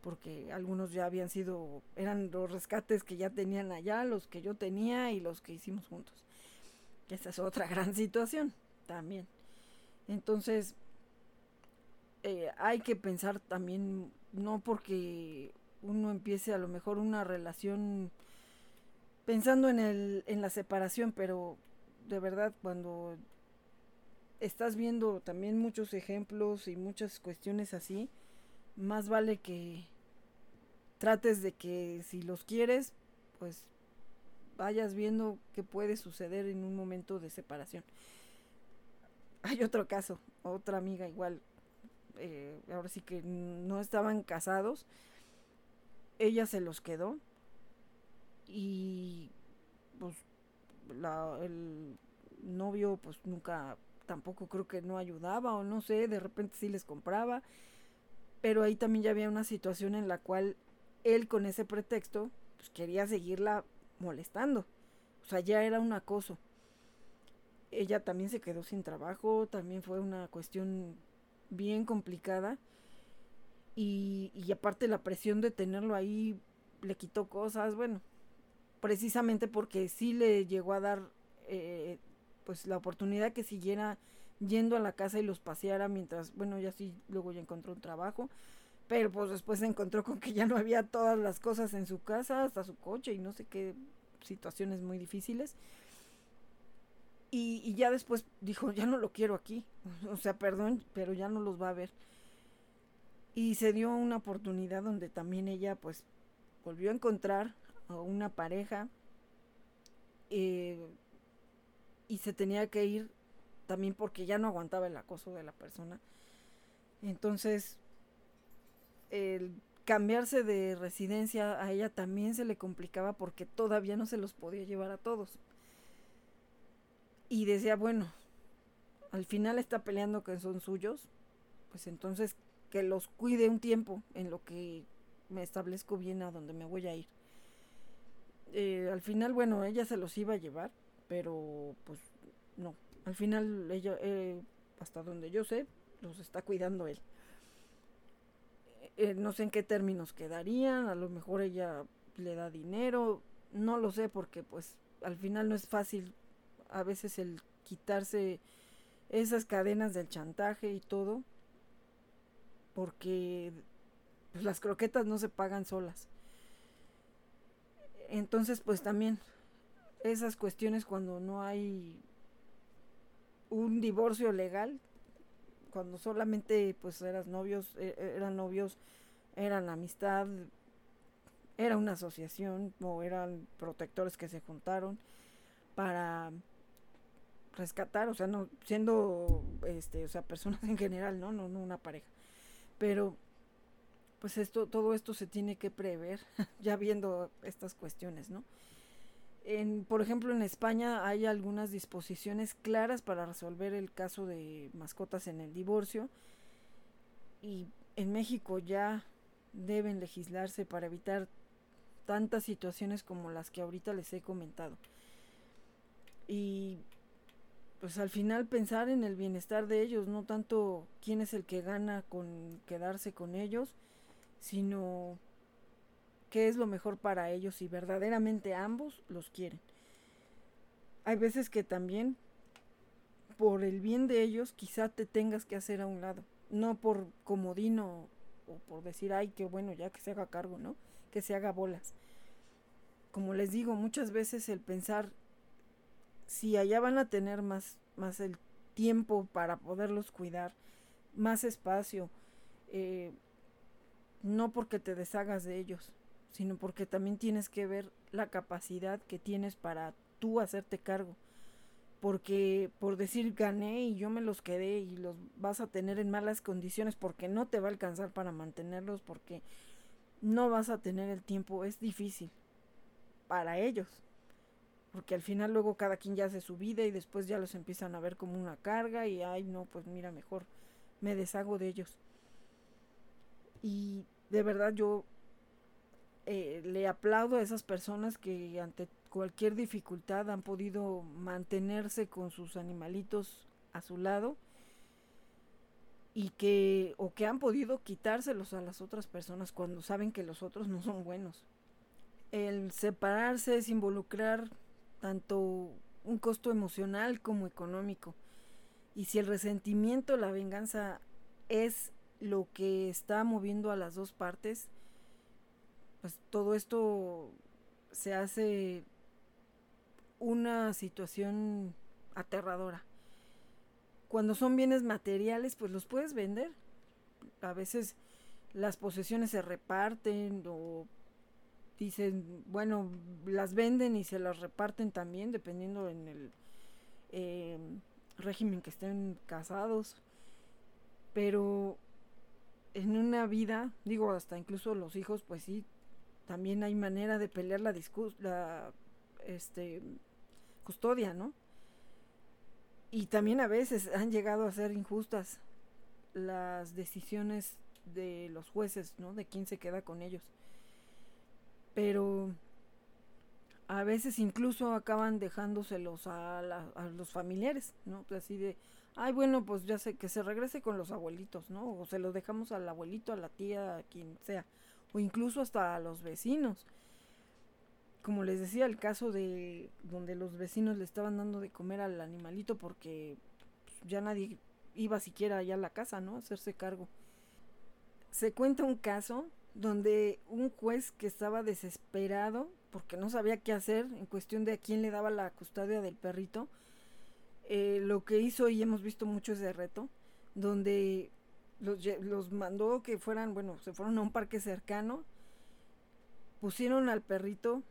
porque algunos ya habían sido, eran los rescates que ya tenían allá, los que yo tenía y los que hicimos juntos. Esta es otra gran situación también. Entonces, eh, hay que pensar también, no porque uno empiece a lo mejor una relación pensando en, el, en la separación, pero de verdad cuando estás viendo también muchos ejemplos y muchas cuestiones así, más vale que trates de que si los quieres, pues vayas viendo qué puede suceder en un momento de separación. Hay otro caso, otra amiga igual, eh, ahora sí que no estaban casados, ella se los quedó y pues la, el novio pues nunca tampoco creo que no ayudaba o no sé, de repente sí les compraba, pero ahí también ya había una situación en la cual él con ese pretexto pues quería seguirla molestando, o sea, ya era un acoso. Ella también se quedó sin trabajo, también fue una cuestión bien complicada y, aparte la presión de tenerlo ahí le quitó cosas, bueno, precisamente porque sí le llegó a dar eh, pues la oportunidad que siguiera yendo a la casa y los paseara mientras, bueno, ya sí, luego ya encontró un trabajo, pero pues después se encontró con que ya no había todas las cosas en su casa, hasta su coche y no sé qué situaciones muy difíciles. Y, y ya después dijo, ya no lo quiero aquí, o sea, perdón, pero ya no los va a ver. Y se dio una oportunidad donde también ella pues volvió a encontrar a una pareja eh, y se tenía que ir también porque ya no aguantaba el acoso de la persona. Entonces, el cambiarse de residencia a ella también se le complicaba porque todavía no se los podía llevar a todos. Y decía, bueno, al final está peleando que son suyos, pues entonces que los cuide un tiempo en lo que me establezco bien a donde me voy a ir. Eh, al final, bueno, ella se los iba a llevar, pero pues no. Al final, ella, eh, hasta donde yo sé, los está cuidando él. Eh, no sé en qué términos quedarían, a lo mejor ella le da dinero, no lo sé porque pues al final no es fácil a veces el quitarse esas cadenas del chantaje y todo, porque pues, las croquetas no se pagan solas. Entonces, pues también esas cuestiones cuando no hay un divorcio legal, cuando solamente pues eras novios, e, e, eran novios, eran amistad, era una asociación o eran protectores que se juntaron para rescatar, o sea, no siendo este, o sea, personas en general, ¿no? No no una pareja. Pero pues esto todo esto se tiene que prever ya viendo estas cuestiones, ¿no? En, por ejemplo, en España hay algunas disposiciones claras para resolver el caso de mascotas en el divorcio y en México ya deben legislarse para evitar tantas situaciones como las que ahorita les he comentado. Y pues al final pensar en el bienestar de ellos, no tanto quién es el que gana con quedarse con ellos, sino qué es lo mejor para ellos y verdaderamente ambos los quieren. Hay veces que también por el bien de ellos quizá te tengas que hacer a un lado, no por comodino o por decir, ay, qué bueno, ya que se haga cargo, ¿no? Que se haga bolas. Como les digo, muchas veces el pensar si allá van a tener más, más el tiempo para poderlos cuidar, más espacio, eh, no porque te deshagas de ellos, sino porque también tienes que ver la capacidad que tienes para tú hacerte cargo. Porque por decir gané y yo me los quedé y los vas a tener en malas condiciones porque no te va a alcanzar para mantenerlos, porque no vas a tener el tiempo, es difícil para ellos porque al final luego cada quien ya hace su vida y después ya los empiezan a ver como una carga y ay no, pues mira, mejor me deshago de ellos. Y de verdad yo eh, le aplaudo a esas personas que ante cualquier dificultad han podido mantenerse con sus animalitos a su lado y que o que han podido quitárselos a las otras personas cuando saben que los otros no son buenos. El separarse es involucrar tanto un costo emocional como económico. Y si el resentimiento, la venganza es lo que está moviendo a las dos partes, pues todo esto se hace una situación aterradora. Cuando son bienes materiales, pues los puedes vender. A veces las posesiones se reparten o dicen, bueno, las venden y se las reparten también, dependiendo en el em, régimen que estén casados. Pero en una vida, digo, hasta incluso los hijos, pues sí, también hay manera de pelear la, la este, custodia, ¿no? Y también a veces han llegado a ser injustas las decisiones de los jueces, ¿no? De quién se queda con ellos pero a veces incluso acaban dejándoselos a, los familiares, ¿no? Pues así de, ay, bueno, pues ya sé que se regrese con los abuelitos, ¿no? O se los dejamos al abuelito, a la tía, a quien sea, o incluso hasta a los vecinos. Como les decía, el caso de donde los vecinos le estaban dando de comer al animalito porque ya nadie iba siquiera allá a la casa, ¿no? A hacerse cargo. Se cuenta un caso donde un juez que estaba desesperado porque no sabía qué hacer en cuestión de a quién le daba la custodia del perrito, eh, lo que hizo, y hemos visto mucho ese reto, donde los, los mandó que fueran, bueno, se fueron a un parque cercano, pusieron al perrito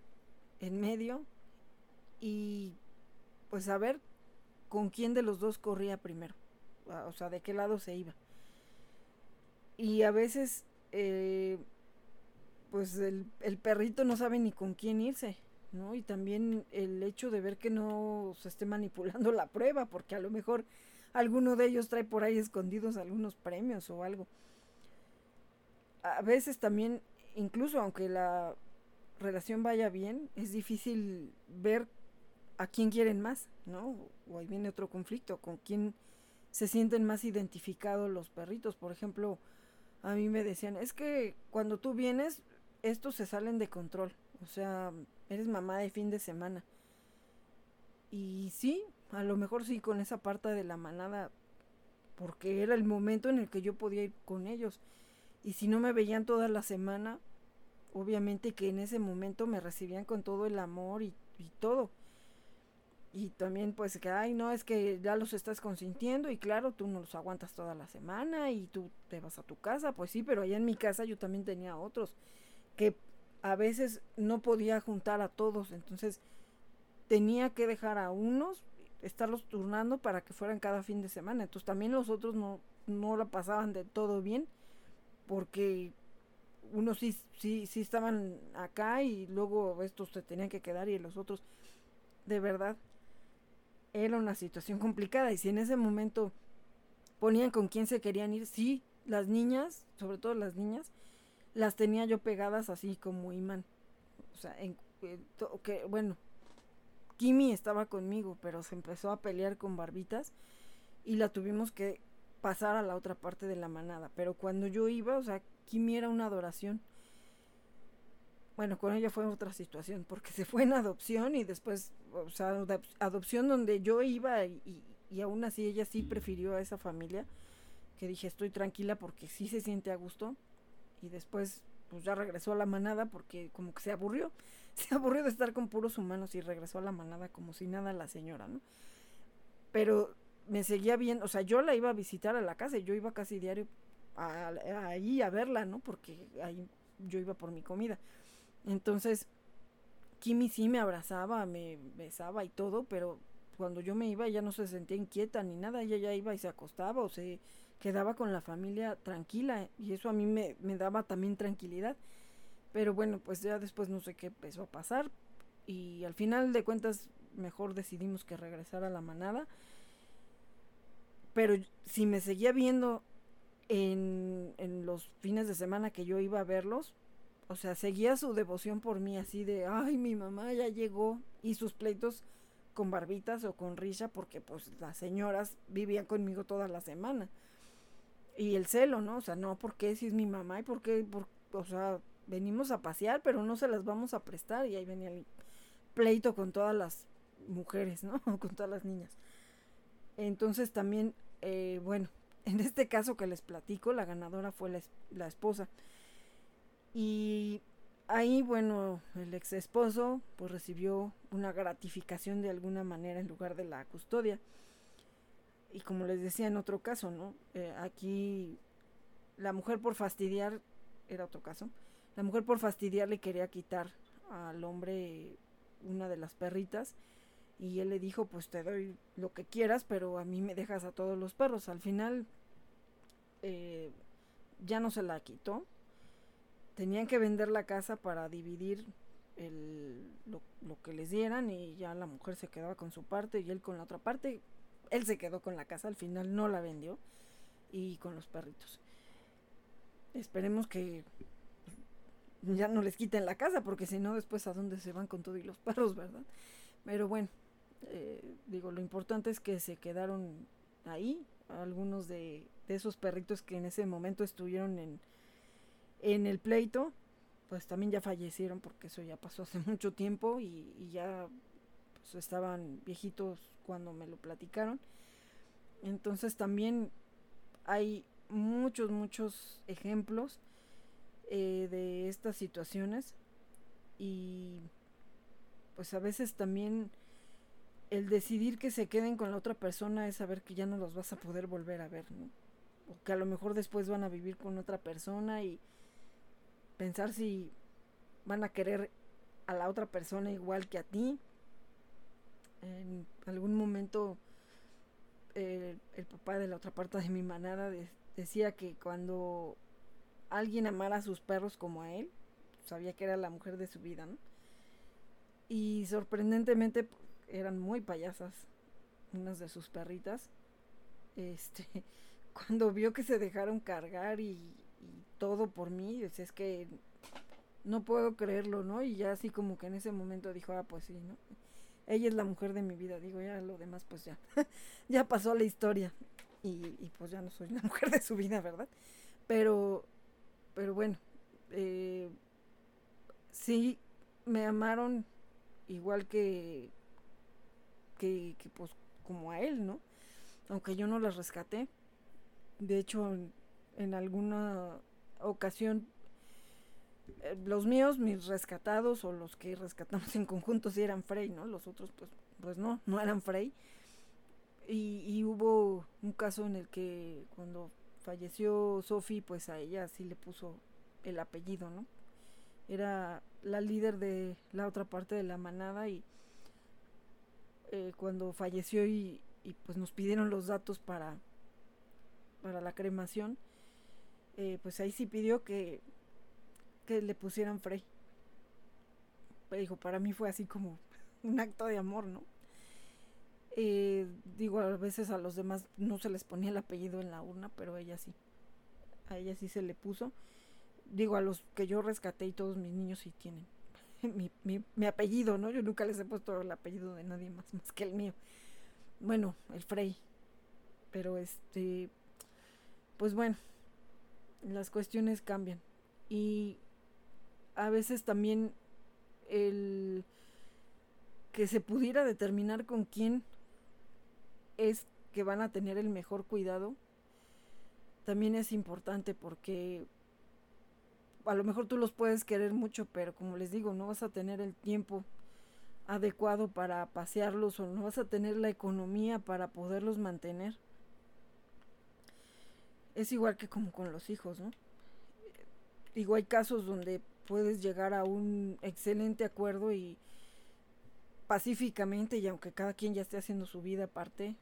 en medio y pues a ver con quién de los dos corría primero, o sea, de qué lado se iba. Y a veces eh, pues el, el, perrito no sabe ni con quién irse, ¿no? Y también el hecho de ver que no se esté manipulando la prueba, porque a lo mejor alguno de ellos trae por ahí escondidos algunos premios o algo. A veces también incluso aunque la relación vaya bien, es difícil ver a quién quieren más, ¿no? O ahí viene otro conflicto, con quién se sienten más identificados los perritos. Por ejemplo, a mí me decían, es que cuando tú vienes, estos se salen de control. O sea, eres mamá de fin de semana. Y sí, a lo mejor sí con esa parte de la manada, porque era el momento en el que yo podía ir con ellos. Y si no me veían toda la semana, obviamente que en ese momento me recibían con todo el amor y, y todo. Y también pues que, ay, no, es que ya los estás consintiendo y claro, tú no los aguantas toda la semana y tú te vas a tu casa, pues sí, pero allá en mi casa yo también tenía otros que a veces no podía juntar a todos, entonces tenía que dejar a unos, estarlos turnando para que fueran cada fin de semana, entonces también los otros no, no la pasaban de todo bien, porque unos sí, sí, sí estaban acá y luego estos se tenían que quedar y los otros, de verdad, era una situación complicada y si en ese momento ponían con quién se querían ir, sí, las niñas, sobre todo las niñas, las tenía yo pegadas así como imán. O sea, en, que, bueno, Kimi estaba conmigo, pero se empezó a pelear con barbitas y la tuvimos que pasar a la otra parte de la manada. Pero cuando yo iba, o sea, Kimi era una adoración. Bueno, con ella fue otra situación, porque se fue en adopción y después, o sea, adopción donde yo iba y, y, aún así ella sí prefirió a esa familia, que dije, estoy tranquila porque sí se siente a gusto y después pues ya regresó a la manada porque como que se aburrió, se aburrió de estar con puros humanos y regresó a la manada como si nada la señora, ¿no? Pero me seguía viendo, o sea, yo la iba a visitar a la casa y yo iba casi diario ahí a, verla, ¿no? Porque ahí yo iba por mi comida. Entonces, Kimi sí me abrazaba, me besaba y todo, pero cuando yo me iba ella no se sentía inquieta ni nada, ella ya iba y se acostaba o se quedaba con la familia tranquila y eso a mí me, daba también tranquilidad. Pero bueno, pues ya después no sé qué empezó a pasar y al final de cuentas mejor decidimos que regresar a la manada. Pero si me seguía viendo en, en los fines de semana que yo iba a verlos, o sea, seguía su devoción por mí así de, ay, mi mamá ya llegó y sus pleitos con barbitas o con risa porque pues las señoras vivían conmigo toda la semana y el celo, ¿no? O sea, no, porque si es mi mamá y porque, por, o sea, venimos a pasear, pero no se las vamos a prestar y ahí venía el pleito con todas las mujeres, ¿no? con todas las niñas. Entonces también, eh, bueno, en este caso que les platico, la ganadora fue la, la esposa. Y ahí, bueno, el ex esposo pues recibió una gratificación de alguna manera en lugar de la custodia y como les decía en otro caso, ¿no? Eh, aquí la mujer por fastidiar, era otro caso, la mujer por fastidiar le quería quitar al hombre una de las perritas y él le dijo, pues te doy lo que quieras, pero a mí me dejas a todos los perros. Al final eh, ya no se la quitó. Tenían que vender la casa para dividir lo, que les dieran y ya la mujer se quedaba con su parte y él con la otra parte él se quedó con la casa, al final no la vendió y con los perritos. Esperemos que ya no les quiten la casa, porque si no, después a dónde se van con todo y los perros, ¿verdad? Pero bueno, eh, digo, lo importante es que se quedaron ahí, algunos de, esos perritos que en ese momento estuvieron en, en el pleito, pues también ya fallecieron, porque eso ya pasó hace mucho tiempo y, ya pues, estaban viejitos cuando me lo platicaron. Entonces también hay muchos, muchos ejemplos eh, de estas situaciones y pues a veces también el decidir que se queden con la otra persona es saber que ya no los vas a poder volver a ver, ¿no? O que a lo mejor después van a vivir con otra persona y pensar si van a querer a la otra persona igual que a ti en algún momento eh, el papá de la otra parte de mi manada de, decía que cuando alguien amara a sus perros como a él, sabía que era la mujer de su vida, ¿no? Y sorprendentemente eran muy payasas unas de sus perritas. Este, cuando vio que se dejaron cargar y todo por mí, es que no puedo creerlo, ¿no? Y ya así como que en ese momento dijo, ah, pues sí, ¿no? Ella es la mujer de mi vida, digo, ya lo demás pues ya, ya pasó la historia. Y, pues ya no soy la mujer de su vida, ¿verdad? Pero, pero bueno, eh, sí me amaron igual que, que, pues como a él, ¿no? Aunque yo no las rescaté. De hecho, en alguna ocasión eh, los míos, mis rescatados o los que rescatamos en conjunto sí eran Frey, ¿no? Los otros pues, pues no, no eran Frey. Y, y hubo un caso en el que cuando falleció Sophie, pues a ella sí le puso el apellido, ¿no? Era la líder de la otra parte de la manada y eh, cuando falleció y, y, pues nos pidieron los datos para, para la cremación, eh, pues ahí sí pidió que que le pusieran Frey. Dijo, para mí fue así como un acto de amor, ¿no? Eh, digo, a veces a los demás no se les ponía el apellido en la urna, pero a ella sí. A ella sí se le puso. Digo, a los que yo rescaté y todos mis niños sí tienen mi, mi, apellido, ¿no? Yo nunca les he puesto el apellido de nadie más que el mío. Bueno, el Frey. Pero este, pues bueno, las cuestiones cambian. Y a veces también el que se pudiera determinar con quién es que van a tener el mejor cuidado, también es importante porque a lo mejor tú los puedes querer mucho, pero como les digo, no vas a tener el tiempo adecuado para pasearlos o no vas a tener la economía para poderlos mantener. Es igual que como con los hijos, ¿no? Digo, hay casos donde puedes llegar a un excelente acuerdo y pacíficamente y aunque cada quien ya esté haciendo su vida aparte,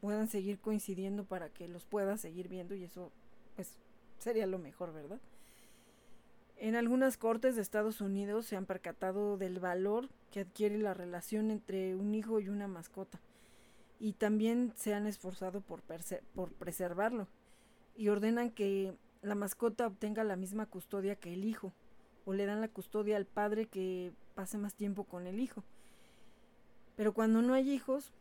puedan seguir coincidiendo para que los puedas seguir viendo y eso pues sería lo mejor, ¿verdad? En algunas cortes de Estados Unidos se han percatado del valor que adquiere la relación entre un hijo y una mascota y también se han esforzado por, por preservarlo y ordenan que la mascota obtenga la misma custodia que el hijo o le dan la custodia al padre que pase más tiempo con el hijo. Pero cuando no hay hijos,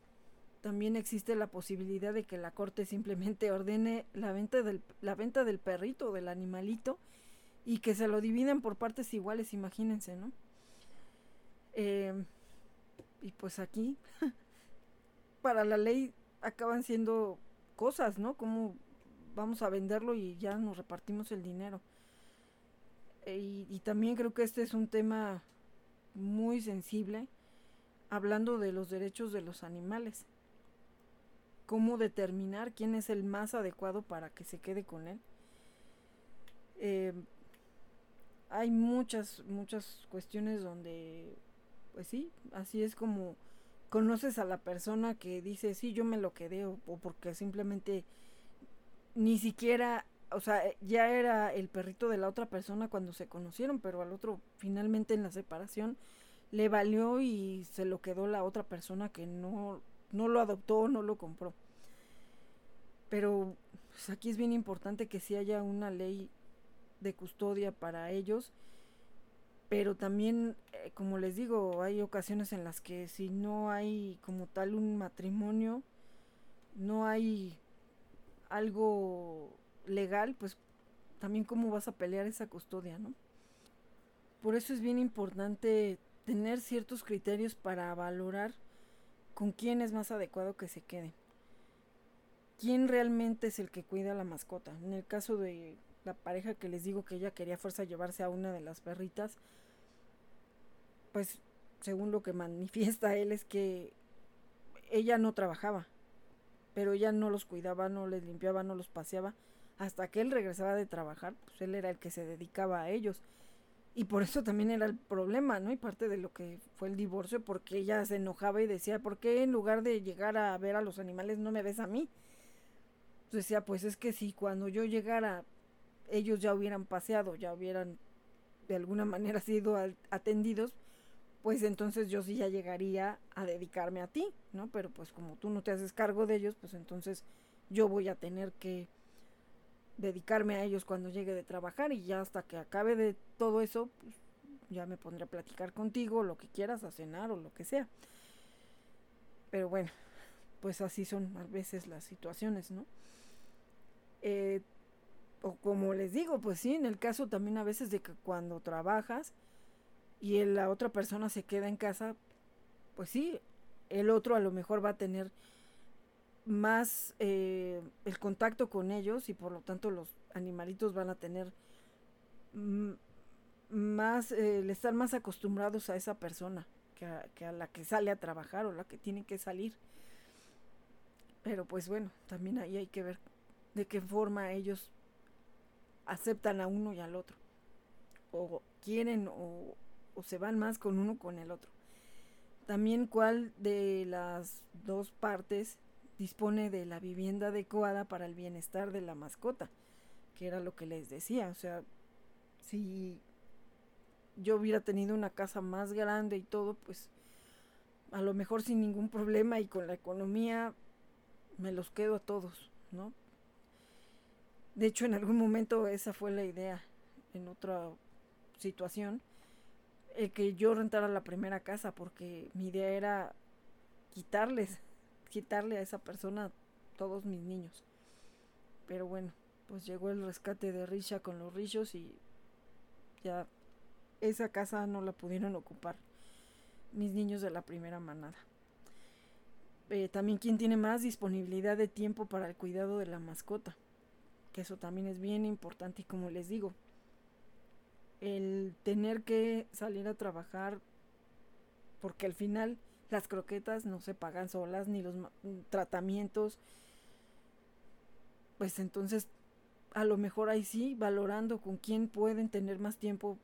también existe la posibilidad de que la corte simplemente ordene la venta del, la venta del perrito o del animalito y que se lo dividan por partes iguales, imagínense, ¿no? Eh, y pues aquí, para la ley, acaban siendo cosas, ¿no? Como vamos a venderlo y ya nos repartimos el dinero. Eh, y, también creo que este es un tema muy sensible, hablando de los derechos de los animales. Cómo determinar quién es el más adecuado para que se quede con él. Eh, hay muchas, muchas cuestiones donde, pues sí, así es como conoces a la persona que dice, sí, yo me lo quedé, o porque simplemente ni siquiera o sea, ya era el perrito de la otra persona cuando se conocieron, pero al otro finalmente en la separación le valió y se lo quedó la otra persona que no, no lo adoptó, no lo compró. Pero pues, aquí es bien importante que sí haya una ley de custodia para ellos, pero también, eh, como les digo, hay ocasiones en las que si no hay como tal un matrimonio, no hay algo legal, pues también cómo vas a pelear esa custodia, ¿no? Por eso es bien importante tener ciertos criterios para valorar con quién es más adecuado que se quede. ¿Quién realmente es el que cuida a la mascota? En el caso de la pareja que les digo que ella quería fuerza llevarse a una de las perritas, pues según lo que manifiesta él es que ella no trabajaba, pero ella no los cuidaba, no les limpiaba, no los paseaba, hasta que él regresaba de trabajar, pues él era el que se dedicaba a ellos. Y por eso también era el problema, ¿no? Y parte de lo que fue el divorcio, porque ella se enojaba y decía, ¿por qué en lugar de llegar a ver a los animales no me ves a mí? Decía, pues es que si cuando yo llegara ellos ya hubieran paseado, ya hubieran de alguna manera sido atendidos, pues entonces yo sí ya llegaría a dedicarme a ti, ¿no? Pero pues como tú no te haces cargo de ellos, pues entonces yo voy a tener que dedicarme a ellos cuando llegue de trabajar y ya hasta que acabe de todo eso, pues ya me pondré a platicar contigo, lo que quieras, a cenar o lo que sea. Pero bueno, pues así son a veces las situaciones, ¿no? Eh, o como les digo, pues sí, en el caso también a veces de que cuando trabajas y la otra persona se queda en casa, pues sí, el otro a lo mejor va a tener más eh, el contacto con ellos y por lo tanto los animalitos van a tener más, eh, el estar más acostumbrados a esa persona que a, que a la que sale a trabajar o la que tiene que salir. Pero pues bueno, también ahí hay que ver de qué forma ellos aceptan a uno y al otro. O quieren o, o se van más con uno con el otro. También cuál de las dos partes dispone de la vivienda adecuada para el bienestar de la mascota, que era lo que les decía. O sea, si yo hubiera tenido una casa más grande y todo, pues a lo mejor sin ningún problema y con la economía me los quedo a todos, ¿no? De hecho, en algún momento esa fue la idea, en otra situación, el que yo rentara la primera casa, porque mi idea era quitarles, quitarle a esa persona todos mis niños. Pero bueno, pues llegó el rescate de Risha con los rillos y ya esa casa no la pudieron ocupar mis niños de la primera manada. Eh, también quien tiene más disponibilidad de tiempo para el cuidado de la mascota, que eso también es bien importante y como les digo, el tener que salir a trabajar porque al final las croquetas no se pagan solas ni los tratamientos pues entonces a lo mejor ahí sí valorando con quién pueden tener más tiempo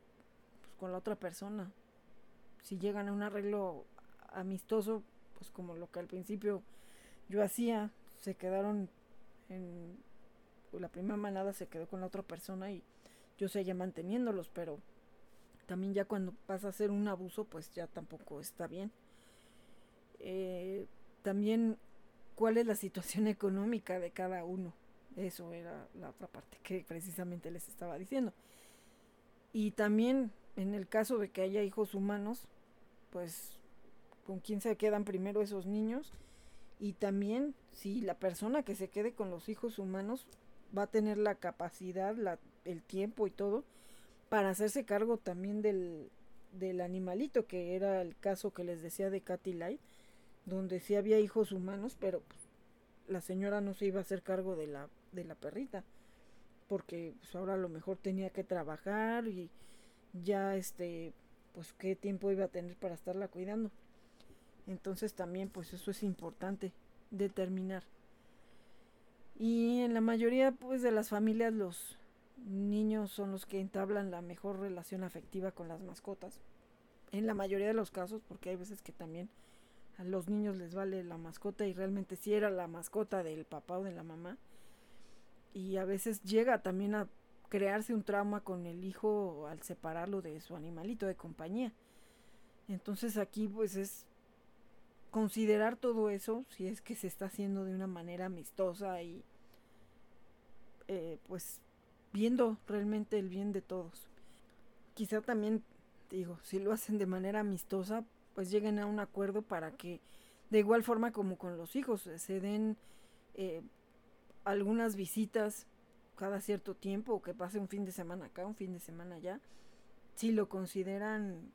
pues, con la otra persona. Si llegan a un arreglo amistoso pues como lo que al principio yo hacía, se quedaron en la primera manada se quedó con la otra persona y yo seguía manteniéndolos, pero también ya cuando pasa a ser un abuso, pues ya tampoco está bien. Eh, también cuál es la situación económica de cada uno. Eso era la otra parte que precisamente les estaba diciendo. Y también en el caso de que haya hijos humanos, pues con quién se quedan primero esos niños y también si la persona que se quede con los hijos humanos va a tener la capacidad, la, el tiempo y todo para hacerse cargo también del, del animalito, que era el caso que les decía de Katy Light, donde sí había hijos humanos, pero la señora no se iba a hacer cargo de la, de la perrita, porque pues, ahora a lo mejor tenía que trabajar y ya este, pues qué tiempo iba a tener para estarla cuidando. Entonces también pues eso es importante determinar. Y en la mayoría pues de las familias los niños son los que entablan la mejor relación afectiva con las mascotas. En la mayoría de los casos, porque hay veces que también a los niños les vale la mascota y realmente si era la mascota del papá o de la mamá. Y a veces llega también a crearse un trauma con el hijo al separarlo de su animalito de compañía. Entonces aquí pues es considerar todo eso, si es que se está haciendo de una manera amistosa y eh, pues viendo realmente el bien de todos. Quizá también, digo, si lo hacen de manera amistosa, pues lleguen a un acuerdo para que de igual forma como con los hijos se den eh, algunas visitas cada cierto tiempo o que pase un fin de semana acá, un fin de semana allá, si lo consideran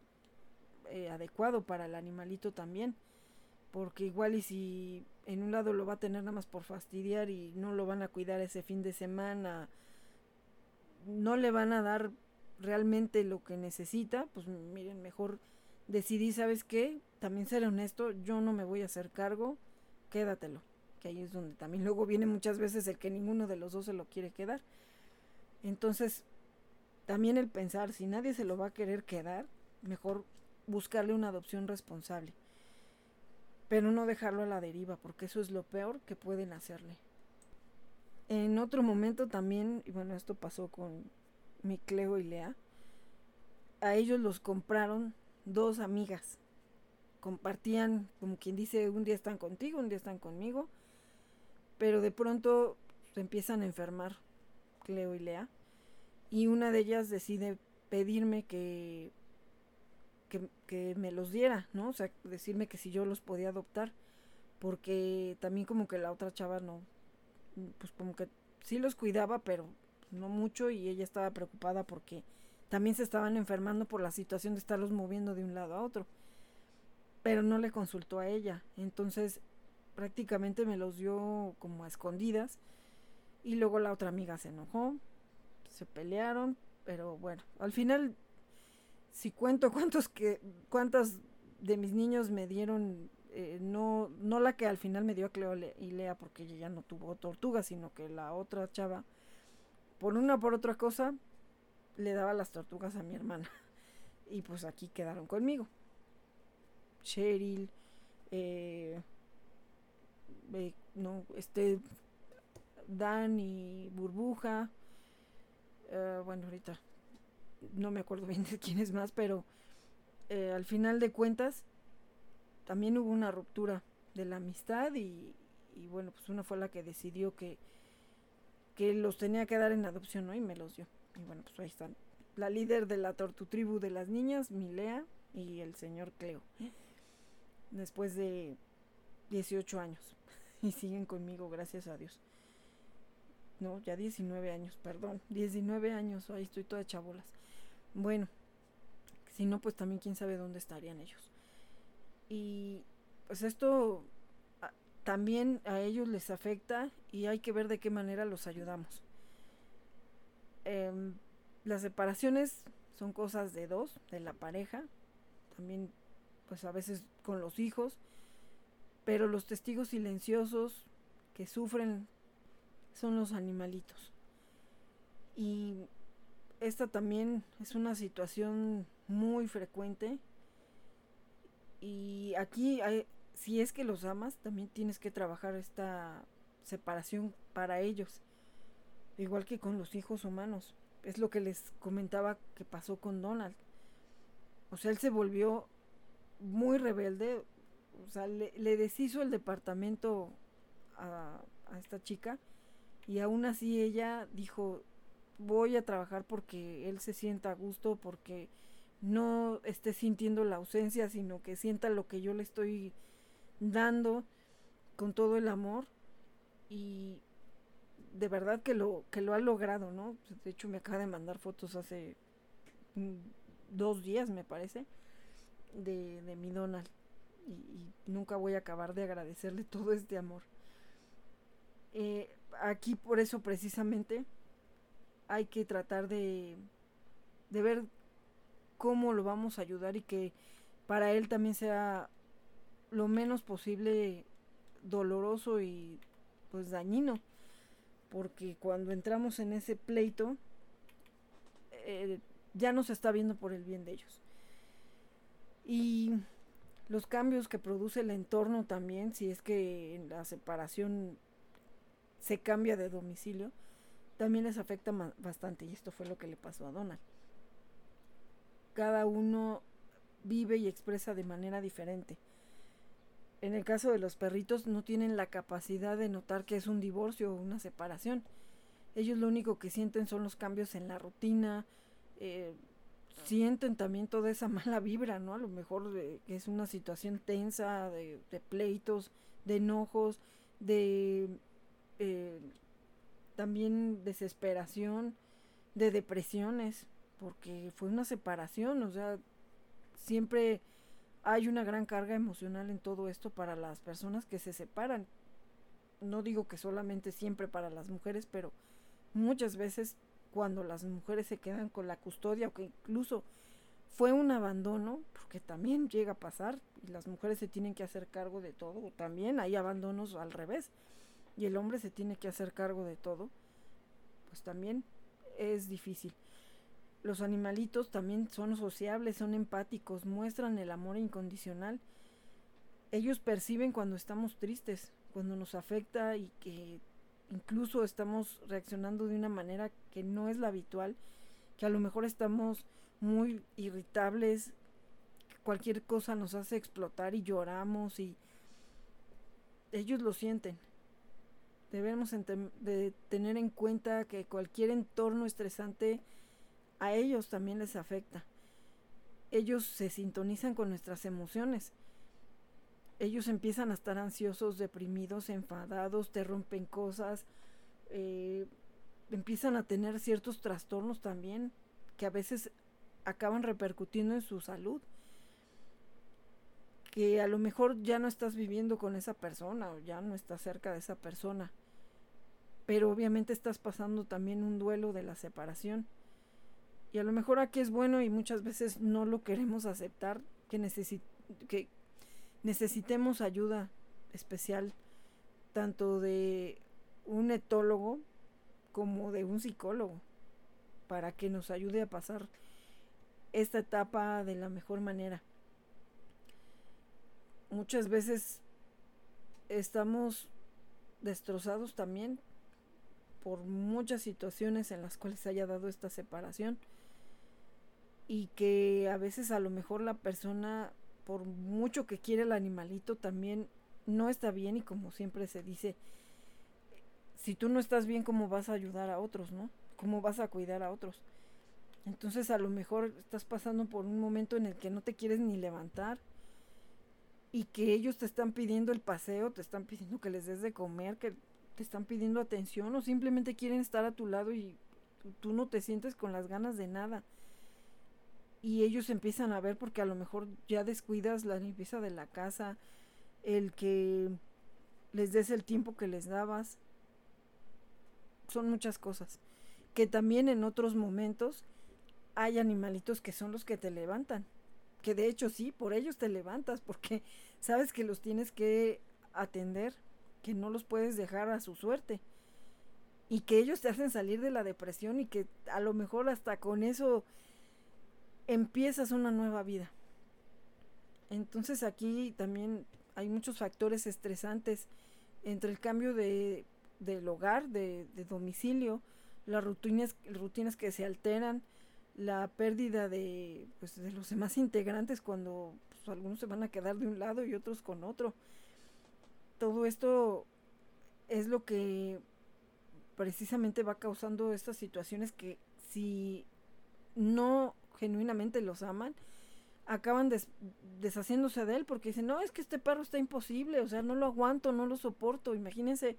eh, adecuado para el animalito también porque igual y si en un lado lo va a tener nada más por fastidiar y no lo van a cuidar ese fin de semana, no le van a dar realmente lo que necesita, pues miren, mejor decidí, ¿sabes qué? También ser honesto, yo no me voy a hacer cargo, quédatelo. Que ahí es donde también luego viene muchas veces el que ninguno de los dos se lo quiere quedar. Entonces, también el pensar, si nadie se lo va a querer quedar, mejor buscarle una adopción responsable pero no dejarlo a la deriva, porque eso es lo peor que pueden hacerle. En otro momento también, y bueno, esto pasó con mi Cleo y Lea, a ellos los compraron dos amigas. Compartían, como quien dice, un día están contigo, un día están conmigo, pero de pronto se empiezan a enfermar Cleo y Lea, y una de ellas decide pedirme que que, que me los diera, ¿no? O sea, decirme que si yo los podía adoptar, porque también como que la otra chava no, pues como que sí los cuidaba, pero no mucho y ella estaba preocupada porque también se estaban enfermando por la situación de estarlos moviendo de un lado a otro. Pero no le consultó a ella. Entonces prácticamente me los dio como a escondidas. Y luego la otra amiga se enojó. Se pelearon. Pero bueno, al final, si cuento cuántos que, cuántas de mis niños me dieron, eh, no, no la que al final me dio a Cleo y Lea porque ella ya no tuvo tortuga, sino que la otra chava, por una o por otra cosa, le daba las tortugas a mi hermana. Y pues aquí quedaron conmigo. Cheryl, eh, no, este, Dan y Burbuja. Eh, bueno, ahorita no me acuerdo bien de quién es más, pero al final de cuentas también hubo una ruptura de la amistad y, bueno, pues una fue la que decidió que, que los tenía que dar en adopción, ¿no? Y me los dio. Y bueno, pues ahí están la líder de la tortutribu de las niñas, Milea, y el señor Cleo. Después de 18 años. Y siguen conmigo, gracias a Dios. No, ya 19 años, perdón. 19 años, ahí estoy toda chabolas. Bueno, si no, pues también quién sabe dónde estarían ellos. Y pues esto también a ellos les afecta y hay que ver de qué manera los ayudamos. Eh, las separaciones son cosas de dos, de la pareja, también pues a veces con los hijos, pero los testigos silenciosos que sufren son los animalitos. Y esta también es una situación muy frecuente. Y aquí, si es que los amas, también tienes que trabajar esta separación para ellos. Igual que con los hijos humanos. Es lo que les comentaba que pasó con Donald. O sea, él se volvió muy rebelde. O sea, le, deshizo el departamento a, a esta chica. Y aún así ella dijo, voy a trabajar porque él se sienta a gusto, porque no esté sintiendo la ausencia, sino que sienta lo que yo le estoy dando con todo el amor. Y de verdad que lo, que lo ha logrado, ¿no? De hecho, me acaba de mandar fotos hace dos días, me parece, de, de mi Donald. Y, nunca voy a acabar de agradecerle todo este amor. Eh, aquí por eso precisamente hay que tratar de, de ver cómo lo vamos a ayudar y que para él también sea lo menos posible doloroso y pues dañino porque cuando entramos en ese pleito eh, ya no se está viendo por el bien de ellos. Y los cambios que produce el entorno también, si es que en la separación se cambia de domicilio, también les afecta bastante y esto fue lo que le pasó a Donald. Cada uno vive y expresa de manera diferente en el caso de los perritos no tienen la capacidad de notar que es un divorcio o una separación. Ellos lo único que sienten son los cambios en la rutina, eh, sienten también toda esa mala vibra, ¿no? A lo mejor que es una situación tensa, de, pleitos, de enojos, de eh, también desesperación, de depresiones, porque fue una separación, o sea, siempre hay una gran carga emocional en todo esto para las personas que se separan. No digo que solamente siempre para las mujeres, pero muchas veces cuando las mujeres se quedan con la custodia o que incluso fue un abandono, porque también llega a pasar y las mujeres se tienen que hacer cargo de todo, también hay abandonos al revés y el hombre se tiene que hacer cargo de todo, pues también es difícil. Los animalitos también son sociables, son empáticos, muestran el amor incondicional. Ellos perciben cuando estamos tristes, cuando nos afecta y que incluso estamos reaccionando de una manera que no es la habitual, que a lo mejor estamos muy irritables, cualquier cosa nos hace explotar y lloramos y ellos lo sienten. Debemos de tener en cuenta que cualquier entorno estresante a ellos también les afecta. ellos se sintonizan con nuestras emociones. Ellos empiezan a estar ansiosos, deprimidos, enfadados, te rompen cosas, eh, empiezan a tener ciertos trastornos también que a veces acaban repercutiendo en su salud. Que a lo mejor ya no estás viviendo con esa persona o ya no estás cerca de esa persona. Pero obviamente estás pasando también un duelo de la separación. Y a lo mejor aquí es bueno y muchas veces no lo queremos aceptar, que, que necesitemos ayuda especial, tanto de un etólogo como de un psicólogo, para que nos ayude a pasar esta etapa de la mejor manera. Muchas veces estamos destrozados también por muchas situaciones en las cuales haya dado esta separación y que a veces a lo mejor la persona por mucho que quiere el animalito también no está bien y como siempre se dice si tú no estás bien cómo vas a ayudar a otros no cómo vas a cuidar a otros entonces a lo mejor estás pasando por un momento en el que no te quieres ni levantar y que ellos te están pidiendo el paseo te están pidiendo que les des de comer que te están pidiendo atención o simplemente quieren estar a tu lado y tú no te sientes con las ganas de nada y ellos empiezan a ver porque a lo mejor ya descuidas la limpieza de la casa, el que les des el tiempo que les dabas. Son muchas cosas. Que también en otros momentos hay animalitos que son los que te levantan. Que de hecho sí, por ellos te levantas porque sabes que los tienes que atender, que no los puedes dejar a su suerte. Y que ellos te hacen salir de la depresión y que a lo mejor hasta con eso empiezas una nueva vida. Entonces aquí también hay muchos factores estresantes entre el cambio de, del hogar, de, domicilio, las rutinas, rutinas que se alteran, la pérdida de, pues, de los demás integrantes cuando pues, algunos se van a quedar de un lado y otros con otro. Todo esto es lo que precisamente va causando estas situaciones que si no genuinamente los aman, acaban deshaciéndose de él porque dicen, no, es que este perro está imposible, o sea, no lo aguanto, no lo soporto. Imagínense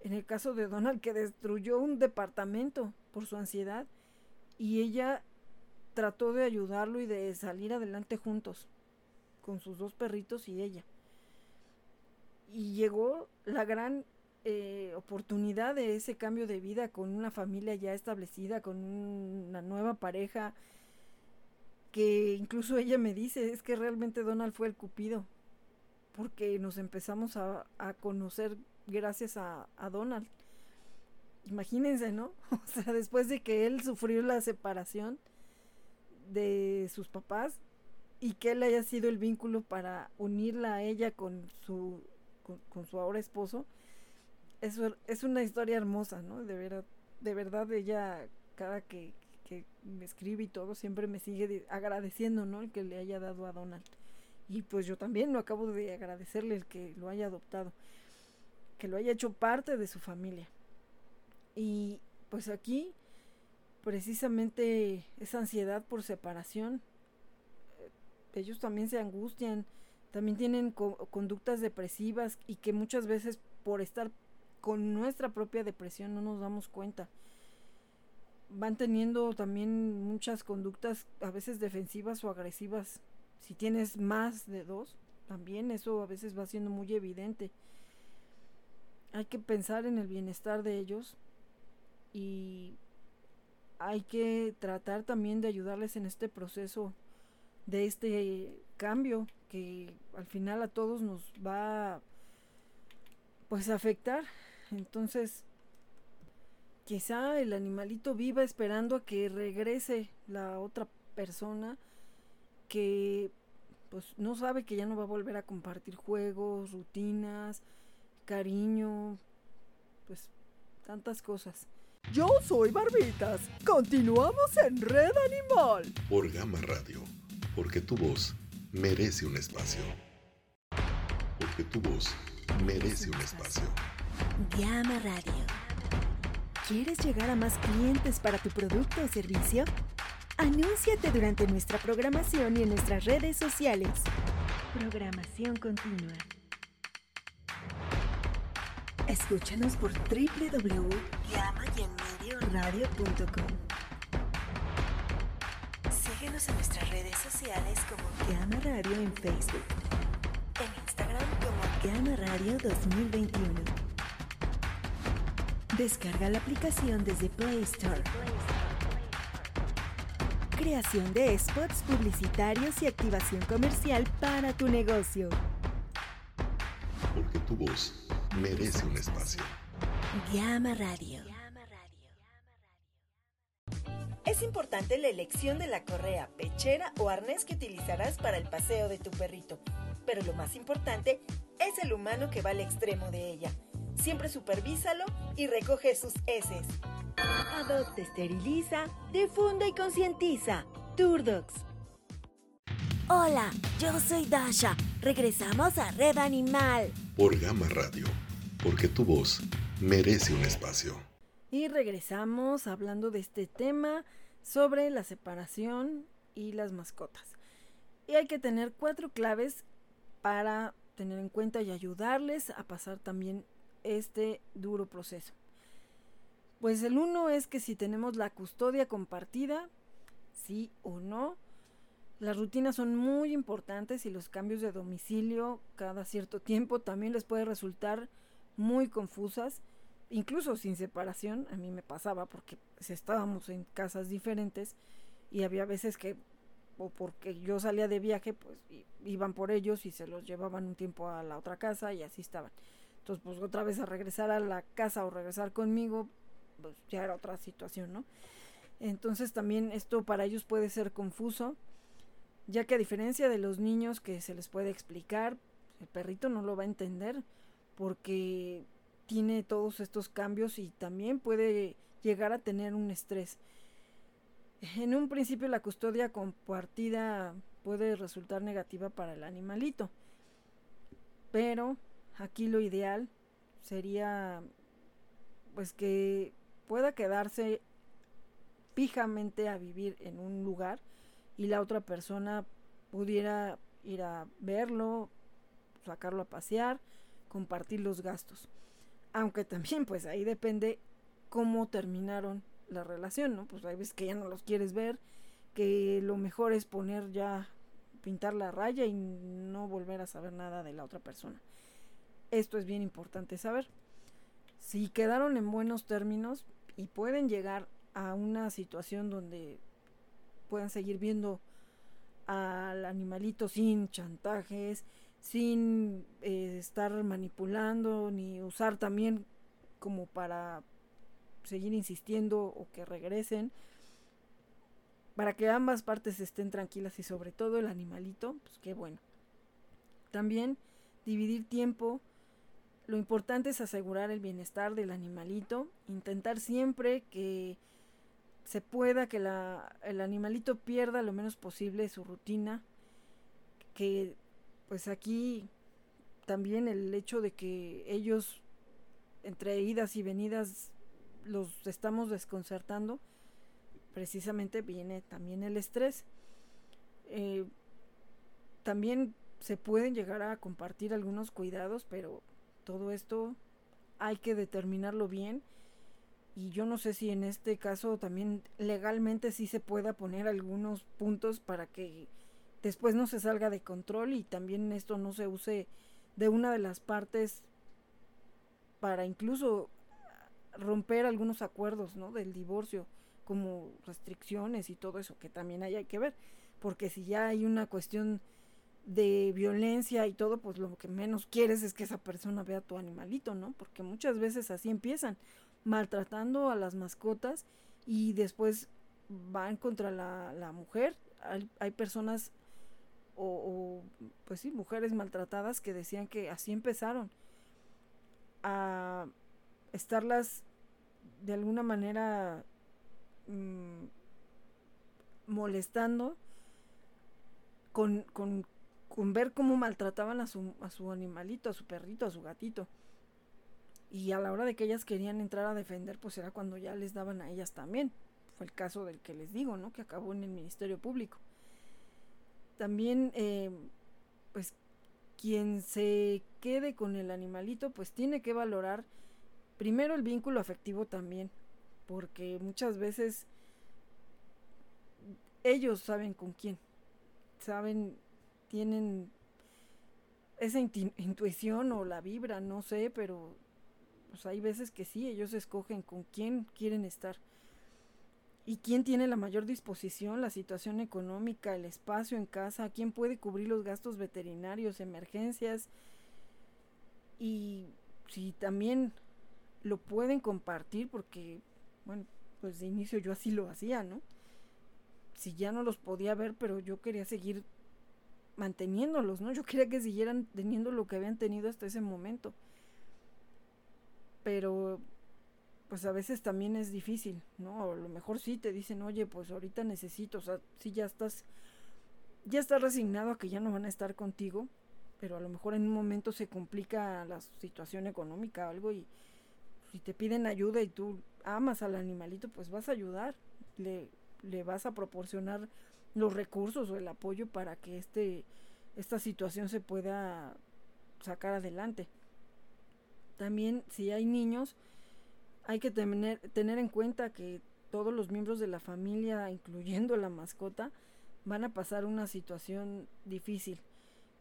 en el caso de Donald que destruyó un departamento por su ansiedad y ella trató de ayudarlo y de salir adelante juntos con sus dos perritos y ella. Y llegó la gran eh, oportunidad de ese cambio de vida con una familia ya establecida, con una nueva pareja, que incluso ella me dice, es que realmente Donald fue el cupido, porque nos empezamos a, conocer gracias a, Donald. Imagínense, ¿no? O sea, después de que él sufrió la separación de sus papás y que él haya sido el vínculo para unirla a ella con su, con, su ahora esposo, eso es una historia hermosa, ¿no? De verdad, de verdad ella, cada que, que me escribe y todo, siempre me sigue agradeciendo, ¿no? El que le haya dado a Donald. Y pues yo también lo acabo de agradecerle el que lo haya adoptado, que lo haya hecho parte de su familia. Y pues aquí, precisamente esa ansiedad por separación, eh, ellos también se angustian, también tienen conductas depresivas y que muchas veces por estar con nuestra propia depresión no nos damos cuenta van teniendo también muchas conductas a veces defensivas o agresivas. Si tienes más de dos, también eso a veces va siendo muy evidente. Hay que pensar en el bienestar de ellos y hay que tratar también de ayudarles en este proceso de este cambio que al final a todos nos va pues a afectar. Entonces, quizá el animalito viva esperando a que regrese la otra persona que pues no sabe que ya no va a volver a compartir juegos, rutinas, cariño, pues tantas cosas. Yo soy Barbitas. Continuamos en Red Animal. Por Gama Radio. Porque tu voz merece un espacio. Porque tu voz merece un espacio. Gama Radio. ¿Quieres llegar a más clientes para tu producto o servicio? Anúnciate durante nuestra programación y en nuestras redes sociales. Programación continua. Escúchanos por www.llamayanmedioradio.com Síguenos en nuestras redes sociales como Llama Radio en Facebook. En Instagram como Llama Radio 2021. Descarga la aplicación desde Play Store. Creación de spots publicitarios y activación comercial para tu negocio. Porque tu voz merece un espacio. Llama Radio. Es importante la elección de la correa, pechera o arnés que utilizarás para el paseo de tu perrito. Pero lo más importante es el humano que va al extremo de ella. Siempre supervísalo y recoge sus heces. Adopta, esteriliza, difunda y concientiza. Turdox. Hola, yo soy Dasha. Regresamos a Red Animal. Por Gama Radio. Porque tu voz merece un espacio. Y regresamos hablando de este tema sobre la separación y las mascotas. Y hay que tener cuatro claves para tener en cuenta y ayudarles a pasar también este duro proceso. Pues el uno es que si tenemos la custodia compartida, sí o no. Las rutinas son muy importantes y los cambios de domicilio cada cierto tiempo también les puede resultar muy confusas, incluso sin separación. A mí me pasaba porque pues, estábamos en casas diferentes y había veces que o porque yo salía de viaje, pues iban por ellos y se los llevaban un tiempo a la otra casa y así estaban. Entonces, pues otra vez a regresar a la casa o regresar conmigo, pues ya era otra situación, ¿no? Entonces también esto para ellos puede ser confuso, ya que a diferencia de los niños que se les puede explicar, el perrito no lo va a entender porque tiene todos estos cambios y también puede llegar a tener un estrés. En un principio la custodia compartida puede resultar negativa para el animalito, pero aquí lo ideal sería pues que pueda quedarse fijamente a vivir en un lugar y la otra persona pudiera ir a verlo, sacarlo a pasear, compartir los gastos. Aunque también pues ahí depende cómo terminaron la relación, ¿no? Pues hay veces que ya no los quieres ver, que lo mejor es poner ya, pintar la raya y no volver a saber nada de la otra persona. Esto es bien importante saber. Si quedaron en buenos términos y pueden llegar a una situación donde puedan seguir viendo al animalito sin chantajes, sin eh, estar manipulando ni usar también como para seguir insistiendo o que regresen para que ambas partes estén tranquilas y sobre todo el animalito, pues qué bueno. También dividir tiempo. Lo importante es asegurar el bienestar del animalito, intentar siempre que se pueda que la, el animalito pierda lo menos posible su rutina, que pues aquí también el hecho de que ellos entre idas y venidas los estamos desconcertando, precisamente viene también el estrés. Eh, también se pueden llegar a compartir algunos cuidados, pero todo esto hay que determinarlo bien. Y yo no sé si en este caso también legalmente sí se pueda poner algunos puntos para que después no se salga de control y también esto no se use de una de las partes para incluso romper algunos acuerdos, ¿no? Del divorcio, como restricciones y todo eso, que también hay, que ver, porque si ya hay una cuestión de violencia y todo, pues lo que menos quieres es que esa persona vea a tu animalito, ¿no? Porque muchas veces así empiezan, maltratando a las mascotas y después van contra la, mujer. Hay, hay personas o, o, pues sí, mujeres maltratadas que decían que así empezaron a estarlas de alguna manera mm, molestando con, con, con, ver cómo maltrataban a su, a su animalito, a su perrito, a su gatito. Y a la hora de que ellas querían entrar a defender, pues era cuando ya les daban a ellas también. fue el caso del que les digo, ¿no? Que acabó en el Ministerio Público. También, eh, pues, quien se quede con el animalito, pues tiene que valorar primero el vínculo afectivo también, porque muchas veces ellos saben con quién, saben, tienen esa intuición o la vibra, no sé, pero pues hay veces que sí, ellos escogen con quién quieren estar. ¿Y quién tiene la mayor disposición, la situación económica, el espacio en casa? ¿Quién puede cubrir los gastos veterinarios, emergencias? Y si también lo pueden compartir, porque, bueno, pues de inicio yo así lo hacía, ¿no? Si ya no los podía ver, pero yo quería seguir manteniéndolos, ¿no? Yo quería que siguieran teniendo lo que habían tenido hasta ese momento. Pero pues a veces también es difícil, ¿no? A lo mejor sí te dicen, oye, pues ahorita necesito, o sea, sí ya estás, ya estás resignado a que ya no van a estar contigo, pero a lo mejor en un momento se complica la situación económica o algo y si te piden ayuda y tú amas al animalito, pues vas a ayudar, le, le vas a proporcionar los recursos o el apoyo para que este, esta situación se pueda sacar adelante. También si hay niños, hay que tener, tener en cuenta que todos los miembros de la familia, incluyendo la mascota, van a pasar una situación difícil.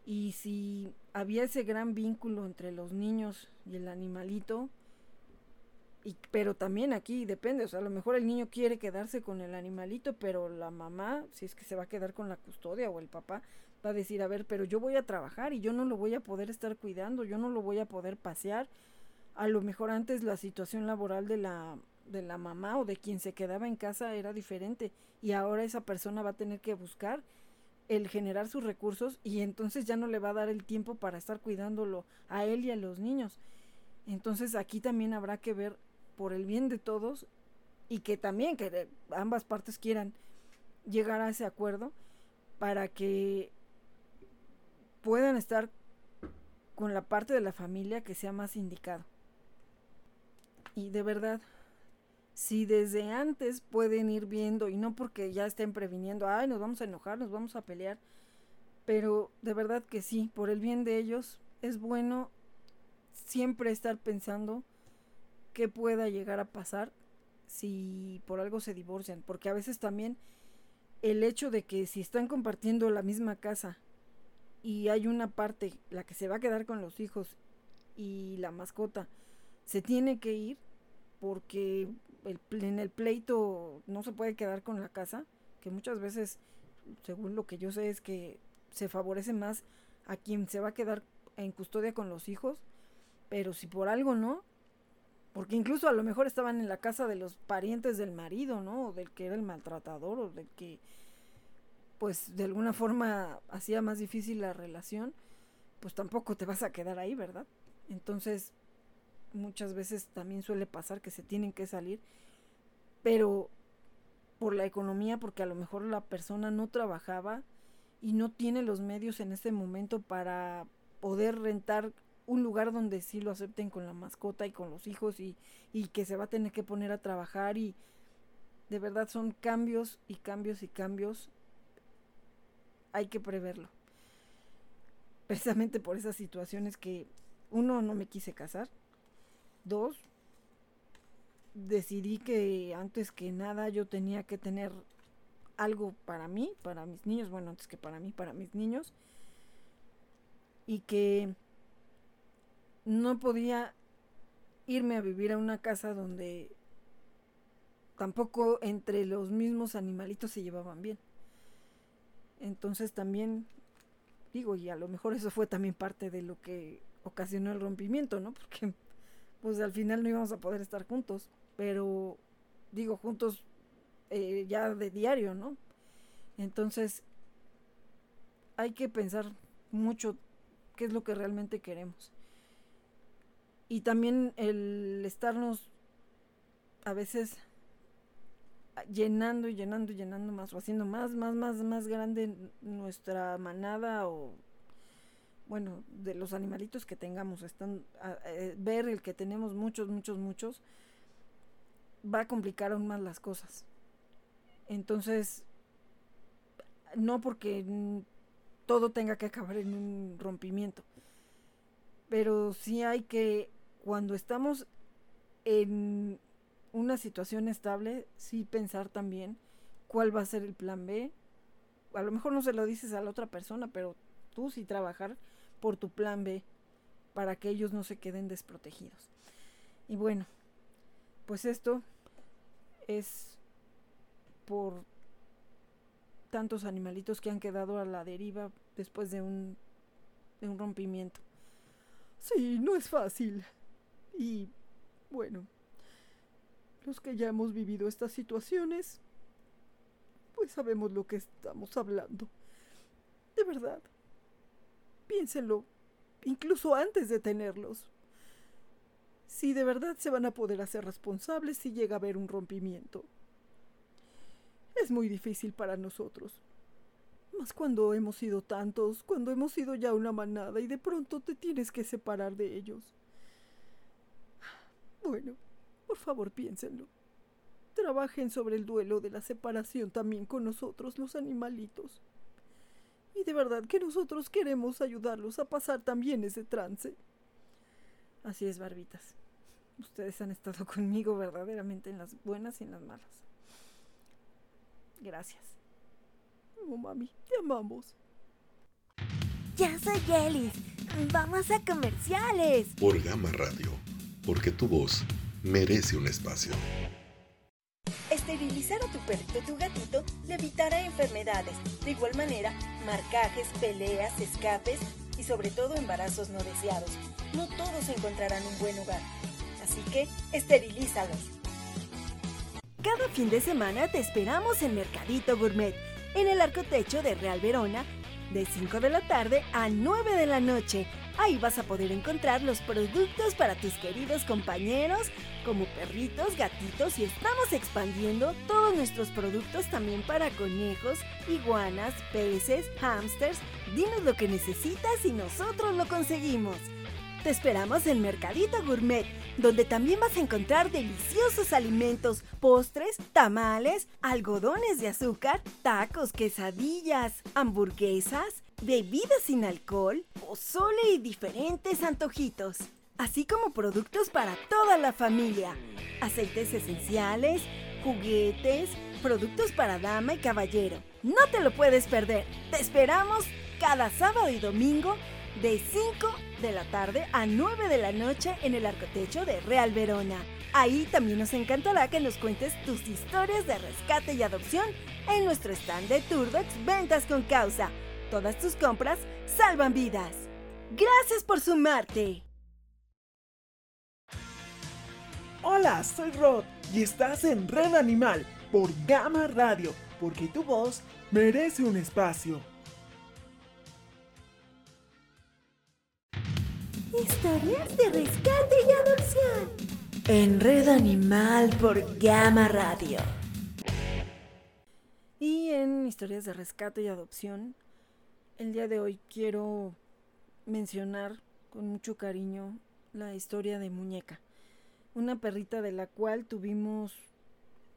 Y si había ese gran vínculo entre los niños y el animalito, y, pero también aquí depende, o sea, a lo mejor el niño quiere quedarse con el animalito, pero la mamá, si es que se va a quedar con la custodia o el papá, va a decir, a ver, pero yo voy a trabajar y yo no lo voy a poder estar cuidando, yo no lo voy a poder pasear, a lo mejor antes la situación laboral de la de la mamá o de quien se quedaba en casa era diferente y ahora esa persona va a tener que buscar el generar sus recursos y entonces ya no le va a dar el tiempo para estar cuidándolo a él y a los niños. Entonces aquí también habrá que ver por el bien de todos y que también que ambas partes quieran llegar a ese acuerdo para que puedan estar con la parte de la familia que sea más indicado. Y de verdad, si desde antes pueden ir viendo, y no porque ya estén previniendo, ay, nos vamos a enojar, nos vamos a pelear, pero de verdad que sí, por el bien de ellos, es bueno siempre estar pensando qué pueda llegar a pasar si por algo se divorcian, porque a veces también el hecho de que si están compartiendo la misma casa y hay una parte, la que se va a quedar con los hijos y la mascota, se tiene que ir porque en el pleito no se puede quedar con la casa, que muchas veces, según lo que yo sé, es que se favorece más a quien se va a quedar en custodia con los hijos, pero si por algo no, porque incluso a lo mejor estaban en la casa de los parientes del marido, ¿no? O del que era el maltratador, o del que, pues, de alguna forma hacía más difícil la relación, pues tampoco te vas a quedar ahí, ¿verdad? Entonces, muchas veces también suele pasar que se tienen que salir, pero por la economía, porque a lo mejor la persona no trabajaba y no tiene los medios en ese momento para poder rentar un lugar donde sí lo acepten con la mascota y con los hijos y, y que se va a tener que poner a trabajar y de verdad son cambios y cambios y cambios. Hay que preverlo. Precisamente por esas situaciones que uno no me quise casar, Dos, decidí que antes que nada yo tenía que tener algo para mí, para mis niños, bueno, antes que para mí, para mis niños, y que no podía irme a vivir a una casa donde tampoco entre los mismos animalitos se llevaban bien. Entonces también digo, y a lo mejor eso fue también parte de lo que ocasionó el rompimiento, ¿no? Porque pues al final no íbamos a poder estar juntos, pero digo juntos eh, ya de diario, ¿no? Entonces hay que pensar mucho qué es lo que realmente queremos. Y también el estarnos a veces llenando y llenando y llenando más o haciendo más, más, más, más grande nuestra manada o bueno, de los animalitos que tengamos, están eh, ver el que tenemos muchos, muchos, muchos, va a complicar aún más las cosas. Entonces, no porque todo tenga que acabar en un rompimiento, pero sí hay que, cuando estamos en una situación estable, sí pensar también cuál va a ser el plan B. A lo mejor no se lo dices a la otra persona, pero tú sí trabajar por tu plan B para que ellos no se queden desprotegidos. Y bueno, pues esto es por tantos animalitos que han quedado a la deriva después de un, de un rompimiento. Sí, no es fácil. Y bueno, los que ya hemos vivido estas situaciones, pues sabemos lo que estamos hablando. De verdad. Piénsenlo, incluso antes de tenerlos. Si de verdad se van a poder hacer responsables si llega a haber un rompimiento. Es muy difícil para nosotros. Más cuando hemos sido tantos, cuando hemos sido ya una manada y de pronto te tienes que separar de ellos. Bueno, por favor piénsenlo. Trabajen sobre el duelo de la separación también con nosotros, los animalitos. Y de verdad que nosotros queremos ayudarlos a pasar también ese trance. Así es, barbitas. Ustedes han estado conmigo verdaderamente en las buenas y en las malas. Gracias. Oh, mami, te amamos. Ya soy Yelis. Vamos a comerciales. Por Gama Radio, porque tu voz merece un espacio. Esterilizar a tu perrito o tu gatito le evitará enfermedades. De igual manera, marcajes, peleas, escapes y sobre todo embarazos no deseados. No todos encontrarán un buen hogar. Así que, esterilízalos. Cada fin de semana te esperamos en Mercadito Gourmet, en el arco techo de Real Verona, de 5 de la tarde a 9 de la noche. Ahí vas a poder encontrar los productos para tus queridos compañeros, como perritos, gatitos y estamos expandiendo todos nuestros productos también para conejos, iguanas, peces, hámsters. Dinos lo que necesitas y nosotros lo conseguimos. Te esperamos en Mercadito Gourmet, donde también vas a encontrar deliciosos alimentos, postres, tamales, algodones de azúcar, tacos, quesadillas, hamburguesas, bebidas sin alcohol, pozole y diferentes antojitos, así como productos para toda la familia, aceites esenciales, juguetes, productos para dama y caballero. No te lo puedes perder. Te esperamos cada sábado y domingo de 5 de la tarde a 9 de la noche en el arcotecho de Real Verona. Ahí también nos encantará que nos cuentes tus historias de rescate y adopción en nuestro stand de Turdox Ventas con Causa. Todas tus compras salvan vidas. Gracias por sumarte. Hola, soy Rod y estás en Red Animal por Gama Radio, porque tu voz merece un espacio. Historias de rescate y adopción. En Red Animal por Gama Radio. Y en historias de rescate y adopción, el día de hoy quiero mencionar con mucho cariño la historia de Muñeca, una perrita de la cual tuvimos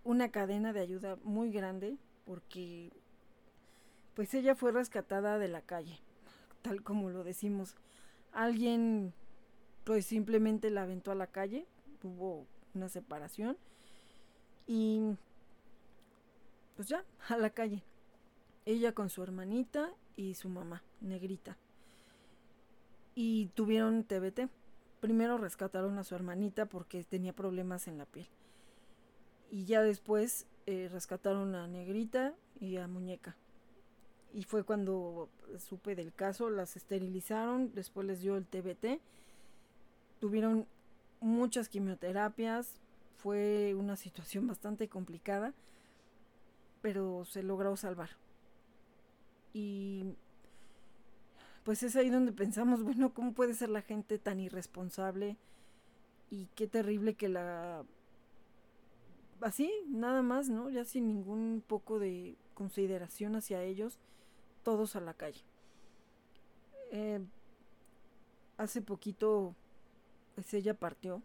una cadena de ayuda muy grande porque pues ella fue rescatada de la calle, tal como lo decimos alguien pues simplemente la aventó a la calle, hubo una separación y pues ya, a la calle. Ella con su hermanita y su mamá, negrita. Y tuvieron TBT. Primero rescataron a su hermanita porque tenía problemas en la piel. Y ya después eh, rescataron a negrita y a muñeca y fue cuando supe del caso, las esterilizaron, después les dio el TBT, tuvieron muchas quimioterapias, fue una situación bastante complicada, pero se logró salvar. Y pues es ahí donde pensamos, bueno, ¿cómo puede ser la gente tan irresponsable? Y qué terrible que la... Así, nada más, ¿no? Ya sin ningún poco de consideración hacia ellos, todos a la calle. Eh, hace poquito, pues ella partió.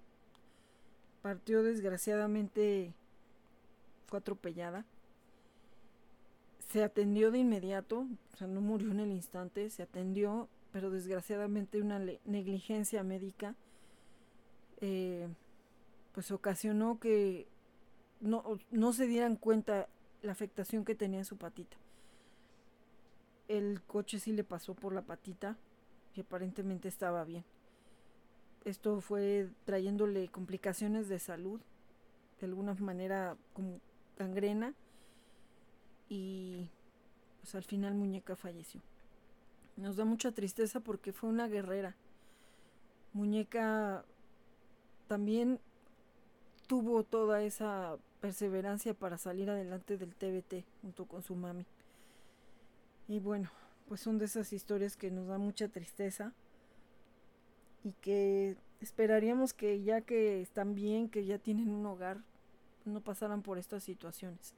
Partió desgraciadamente, fue atropellada. se atendió de inmediato, o sea, no murió en el instante, se atendió, pero desgraciadamente una negligencia médica eh, pues ocasionó que no, no se dieran cuenta la afectación que tenía en su patita. El coche sí le pasó por la patita y aparentemente estaba bien. Esto fue trayéndole complicaciones de salud, de alguna manera como gangrena, y pues al final Muñeca falleció. Nos da mucha tristeza porque fue una guerrera. Muñeca también tuvo toda esa perseverancia para salir adelante del TBT junto con su mami. Y bueno, pues son de esas historias que nos da mucha tristeza y que esperaríamos que ya que están bien, que ya tienen un hogar, no pasaran por estas situaciones.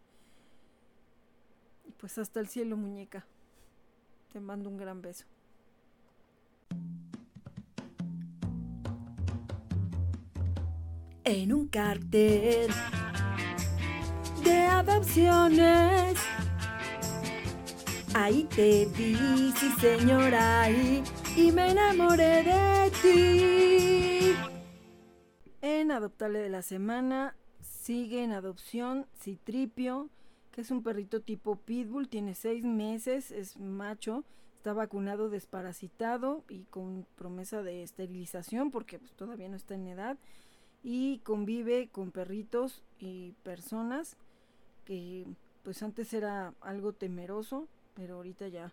Y pues hasta el cielo, muñeca. Te mando un gran beso. En un cartel de adopciones. Ahí te vi, sí señora, ahí, y me enamoré de ti. En Adoptable de la Semana sigue en adopción Citripio, que es un perrito tipo pitbull, tiene seis meses, es macho, está vacunado, desparasitado y con promesa de esterilización porque pues, todavía no está en edad y convive con perritos y personas que pues antes era algo temeroso, pero ahorita ya,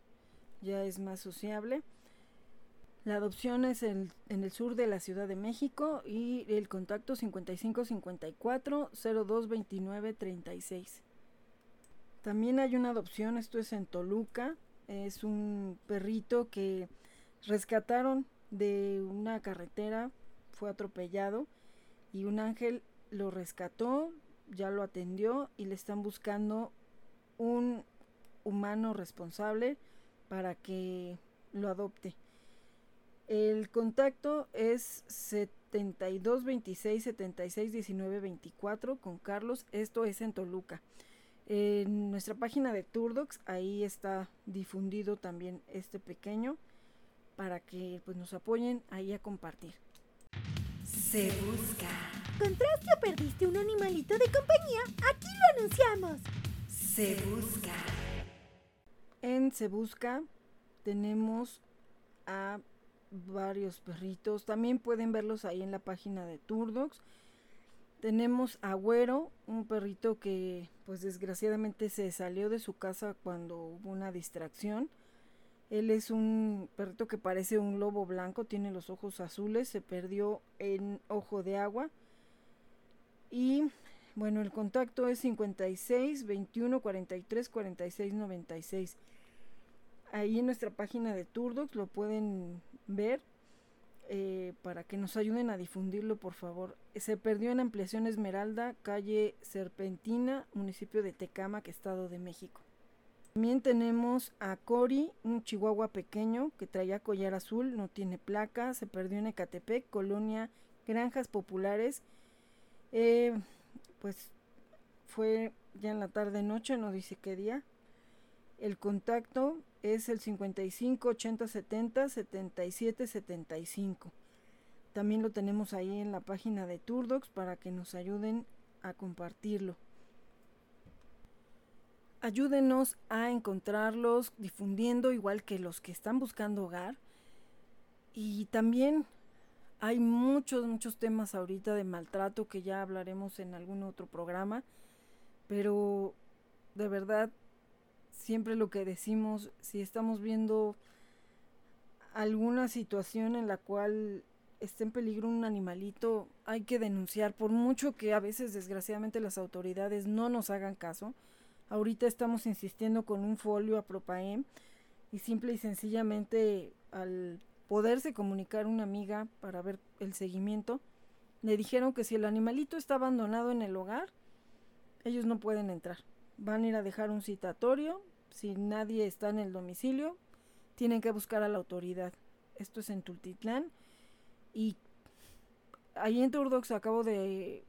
ya es más sociable. La adopción es en, en el sur de la Ciudad de México y el contacto 5554 0229 36. También hay una adopción, esto es en Toluca, es un perrito que rescataron de una carretera, fue atropellado y un ángel lo rescató, ya lo atendió y le están buscando un humano responsable para que lo adopte. El contacto es 72 26 76 19 24 con Carlos. Esto es en Toluca. En nuestra página de Turdox, ahí está difundido también este pequeño para que pues, nos apoyen ahí a compartir. Se busca. ¿Encontraste o perdiste un animalito de compañía? Aquí lo anunciamos. Se busca. En Se busca tenemos a varios perritos. También pueden verlos ahí en la página de Turdox. Tenemos a Güero, un perrito que pues desgraciadamente se salió de su casa cuando hubo una distracción. Él es un perrito que parece un lobo blanco, tiene los ojos azules, se perdió en Ojo de Agua. Y bueno, el contacto es 56 21 43 46 96. Ahí en nuestra página de Turdox lo pueden ver eh, para que nos ayuden a difundirlo, por favor. Se perdió en Ampliación Esmeralda, calle Serpentina, municipio de Tecamac, Estado de México. También tenemos a Cori, un chihuahua pequeño que traía collar azul, no tiene placa, se perdió en Ecatepec, colonia Granjas Populares. Eh, pues fue ya en la tarde noche, no dice qué día. El contacto es el 55 80 70 77 75. También lo tenemos ahí en la página de Turdox para que nos ayuden a compartirlo. Ayúdenos a encontrarlos difundiendo igual que los que están buscando hogar. Y también hay muchos, muchos temas ahorita de maltrato que ya hablaremos en algún otro programa. Pero de verdad siempre lo que decimos, si estamos viendo alguna situación en la cual esté en peligro un animalito, hay que denunciar, por mucho que a veces desgraciadamente las autoridades no nos hagan caso. Ahorita estamos insistiendo con un folio a Propaem y simple y sencillamente al poderse comunicar una amiga para ver el seguimiento, le dijeron que si el animalito está abandonado en el hogar, ellos no pueden entrar. Van a ir a dejar un citatorio, si nadie está en el domicilio, tienen que buscar a la autoridad. Esto es en Tultitlán. Y ahí en Turdox acabo de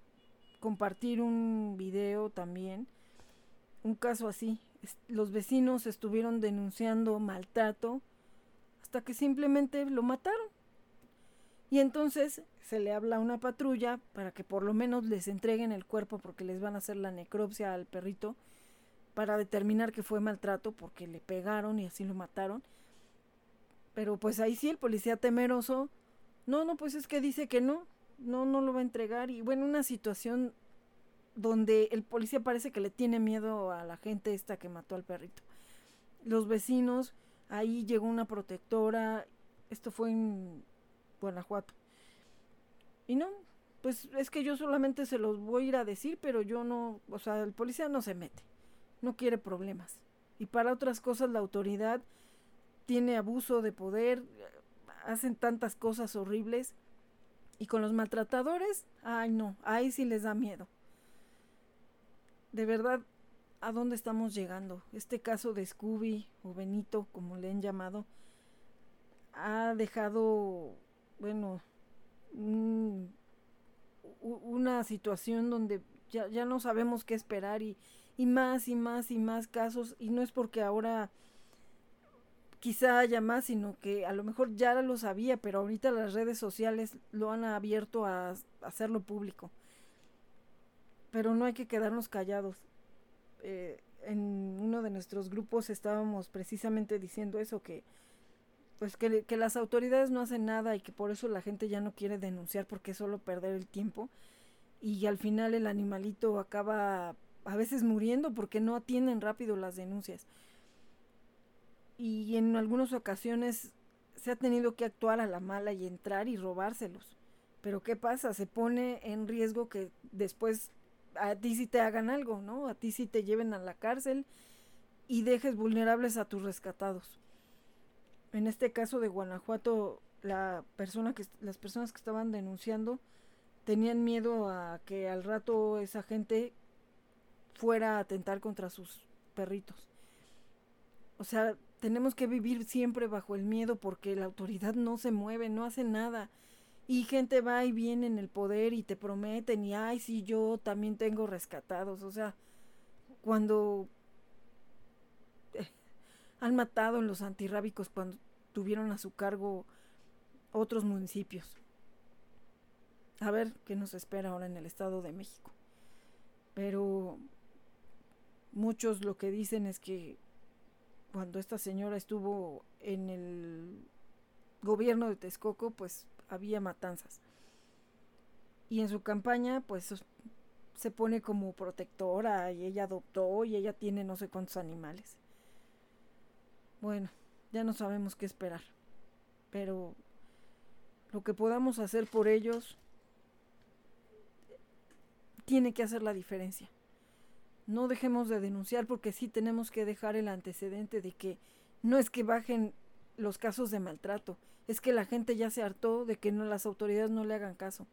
compartir un video también. un caso así. Los vecinos estuvieron denunciando maltrato hasta que simplemente lo mataron. Y entonces se le habla a una patrulla para que por lo menos les entreguen el cuerpo porque les van a hacer la necropsia al perrito para determinar que fue maltrato porque le pegaron y así lo mataron. Pero pues ahí sí el policía temeroso, no, no, pues es que dice que no, no, no lo va a entregar. Y bueno, una situación donde el policía parece que le tiene miedo a la gente esta que mató al perrito. Los vecinos, ahí llegó una protectora, esto fue en Guanajuato. Y no, pues es que yo solamente se los voy a ir a decir, pero yo no, o sea, el policía no se mete, no quiere problemas. Y para otras cosas la autoridad tiene abuso de poder, hacen tantas cosas horribles. Y con los maltratadores, ay no, ahí sí les da miedo. De verdad, ¿a dónde estamos llegando? Este caso de Scooby o Benito, como le han llamado, ha dejado, bueno, una situación donde ya, ya, no sabemos qué esperar y, y más y más y más casos y no es porque ahora quizá haya más, sino que a lo mejor ya lo sabía, pero ahorita las redes sociales lo han abierto a, hacerlo público. Pero no hay que quedarnos callados. Eh, en uno de nuestros grupos estábamos precisamente diciendo eso, que pues que, que, las autoridades no hacen nada y que por eso la gente ya no quiere denunciar porque es solo perder el tiempo y al final el animalito acaba a veces muriendo porque no atienden rápido las denuncias y en algunas ocasiones se ha tenido que actuar a la mala y entrar y robárselos. Pero ¿qué pasa? Se pone en riesgo que después a ti sí te hagan algo, ¿no? A ti sí te lleven a la cárcel y dejes vulnerables a tus rescatados. En este caso de Guanajuato, la persona que, las personas que estaban denunciando tenían miedo a que al rato esa gente fuera a atentar contra sus perritos. O sea, tenemos que vivir siempre bajo el miedo porque la autoridad no se mueve, no hace nada. Y gente va y viene en el poder y te prometen y, ay, sí, yo también tengo rescatados. O sea, cuando eh, han matado en los antirrábicos cuando tuvieron a su cargo otros municipios. A ver qué nos espera ahora en el Estado de México. Pero muchos lo que dicen es que cuando esta señora estuvo en el gobierno de Texcoco, pues había matanzas. Y en su campaña, pues se pone como protectora y ella adoptó y ella tiene no sé cuántos animales. Bueno, ya no sabemos qué esperar. Pero lo que podamos hacer por ellos tiene que hacer la diferencia no dejemos de denunciar porque sí tenemos que dejar el antecedente de que no es que bajen los casos de maltrato, es que la gente ya se hartó de que no las autoridades no le hagan caso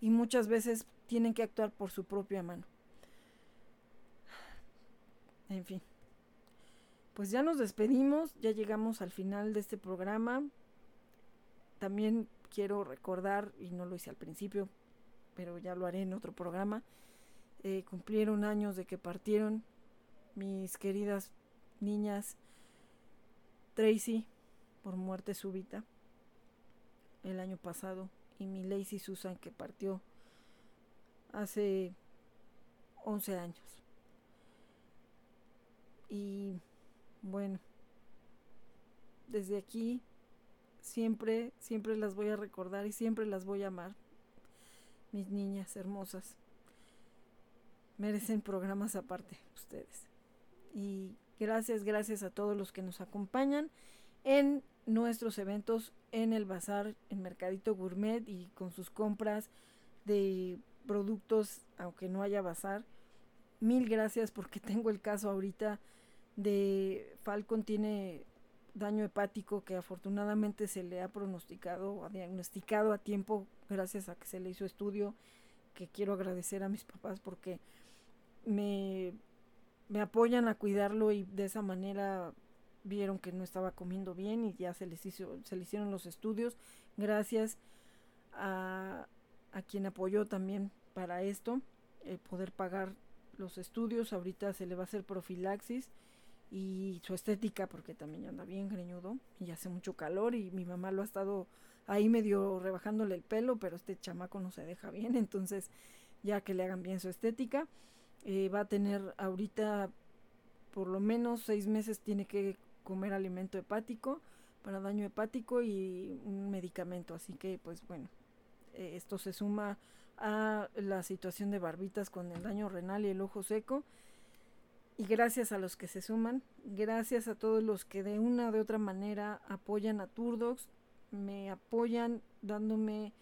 y muchas veces tienen que actuar por su propia mano. En fin. Pues ya nos despedimos, ya llegamos al final de este programa. También quiero recordar, y no lo hice al principio, pero ya lo haré en otro programa, eh, cumplieron años de que partieron mis queridas niñas Tracy por muerte súbita el año pasado y mi Lacey Susan que partió hace 11 años. Y bueno, desde aquí siempre, siempre las voy a recordar y siempre las voy a amar. Mis niñas hermosas merecen programas aparte ustedes. Y gracias, gracias a todos los que nos acompañan en nuestros eventos en el bazar, en Mercadito Gourmet y con sus compras de productos, aunque no haya bazar. Mil gracias porque tengo el caso ahorita de Falcon tiene daño hepático que afortunadamente se le ha pronosticado, ha diagnosticado a tiempo gracias a que se le hizo estudio, que quiero agradecer a mis papás porque me, me apoyan a cuidarlo y de esa manera vieron que no estaba comiendo bien y ya se les hizo, se le hicieron los estudios. Gracias a, a quien apoyó también para esto, poder pagar los estudios, ahorita se le va a hacer profilaxis y su estética, porque también anda bien greñudo y hace mucho calor. Y mi mamá lo ha estado ahí medio rebajándole el pelo, pero este chamaco no se deja bien, entonces ya que le hagan bien su estética, eh, va a tener ahorita por lo menos seis meses tiene que comer alimento hepático para daño hepático y un medicamento, así que pues bueno, eh, esto se suma a la situación de barbitas con el daño renal y el ojo seco. Y gracias a los que se suman, gracias a todos los que de una u de otra manera apoyan a Turdox, me apoyan dándome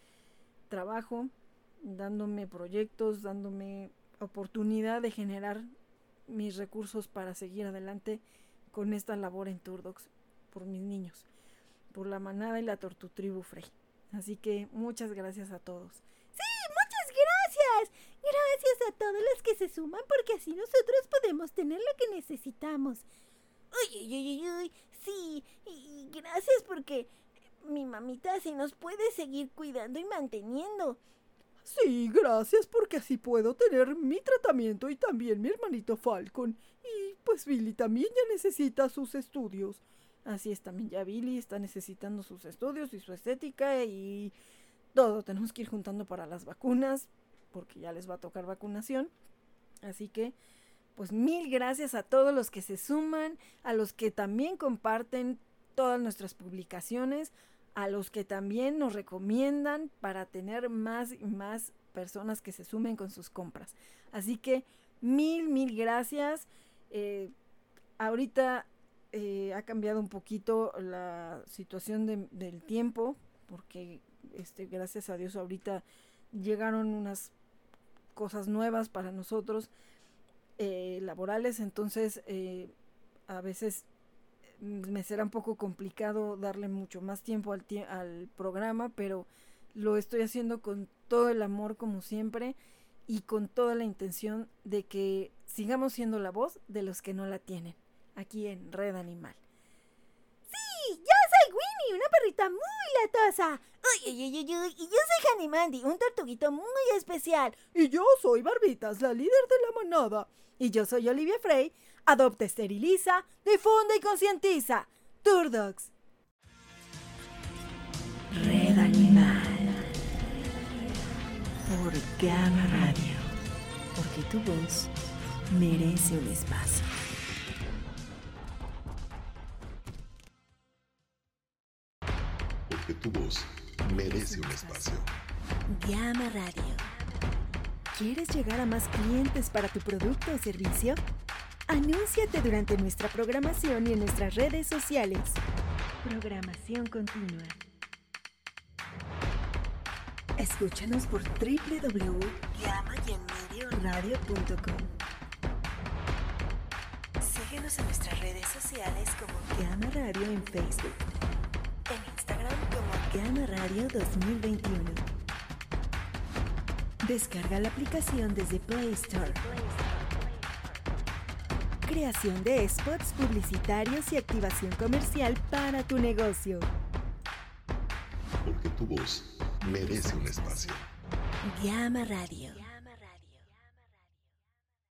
trabajo, dándome proyectos, dándome oportunidad de generar mis recursos para seguir adelante con esta labor en Turdox por mis niños, por la manada y la tortutribu Frey. Así que muchas gracias a todos. Sí, muchas gracias. Gracias a todos los que se suman porque así nosotros podemos tener lo que necesitamos. Uy, uy, uy, uy, sí, y gracias porque mi mamita así nos puede seguir cuidando y manteniendo. Sí, gracias porque así puedo tener mi tratamiento y también mi hermanito Falcon. Y pues Billy también ya necesita sus estudios. Así es, también ya Billy está necesitando sus estudios y su estética y todo. Tenemos que ir juntando para las vacunas, porque ya les va a tocar vacunación. Así que, pues mil gracias a todos los que se suman, a los que también comparten todas nuestras publicaciones, a los que también nos recomiendan para tener más y más personas que se sumen con sus compras. Así que mil, mil gracias. Eh, ahorita eh, ha cambiado un poquito la situación del tiempo, porque este, gracias a Dios ahorita llegaron unas cosas nuevas para nosotros eh, laborales, entonces a veces me será un poco complicado darle mucho más tiempo al, al programa, pero lo estoy haciendo con todo el amor como siempre y con toda la intención de que sigamos siendo la voz de los que no la tienen aquí en Red Animal. Sí, yo soy Winnie, una perrita muy latosa. Uy, uy, uy, uy, y yo soy Hanimandi, un tortuguito muy especial. Y yo soy Barbitas, la líder de la manada. Y yo soy Olivia Frey, adopta, esteriliza, difunde y concientiza. Turdogs. Red Animal. Por Gamma Radio. Porque tu voz merece un espacio. Porque tu voz merece un espacio. Gama Radio. ¿Quieres llegar a más clientes para tu producto o servicio? Anúnciate durante nuestra programación y en nuestras redes sociales. Programación continua. Escúchanos por www.gama-radio.com. Síguenos en nuestras redes sociales como Gama Radio en Facebook. En Instagram como Gama Radio 2021. Descarga la aplicación desde Play Store. Creación de spots publicitarios y activación comercial para tu negocio. Porque tu voz merece un espacio. Gama Radio.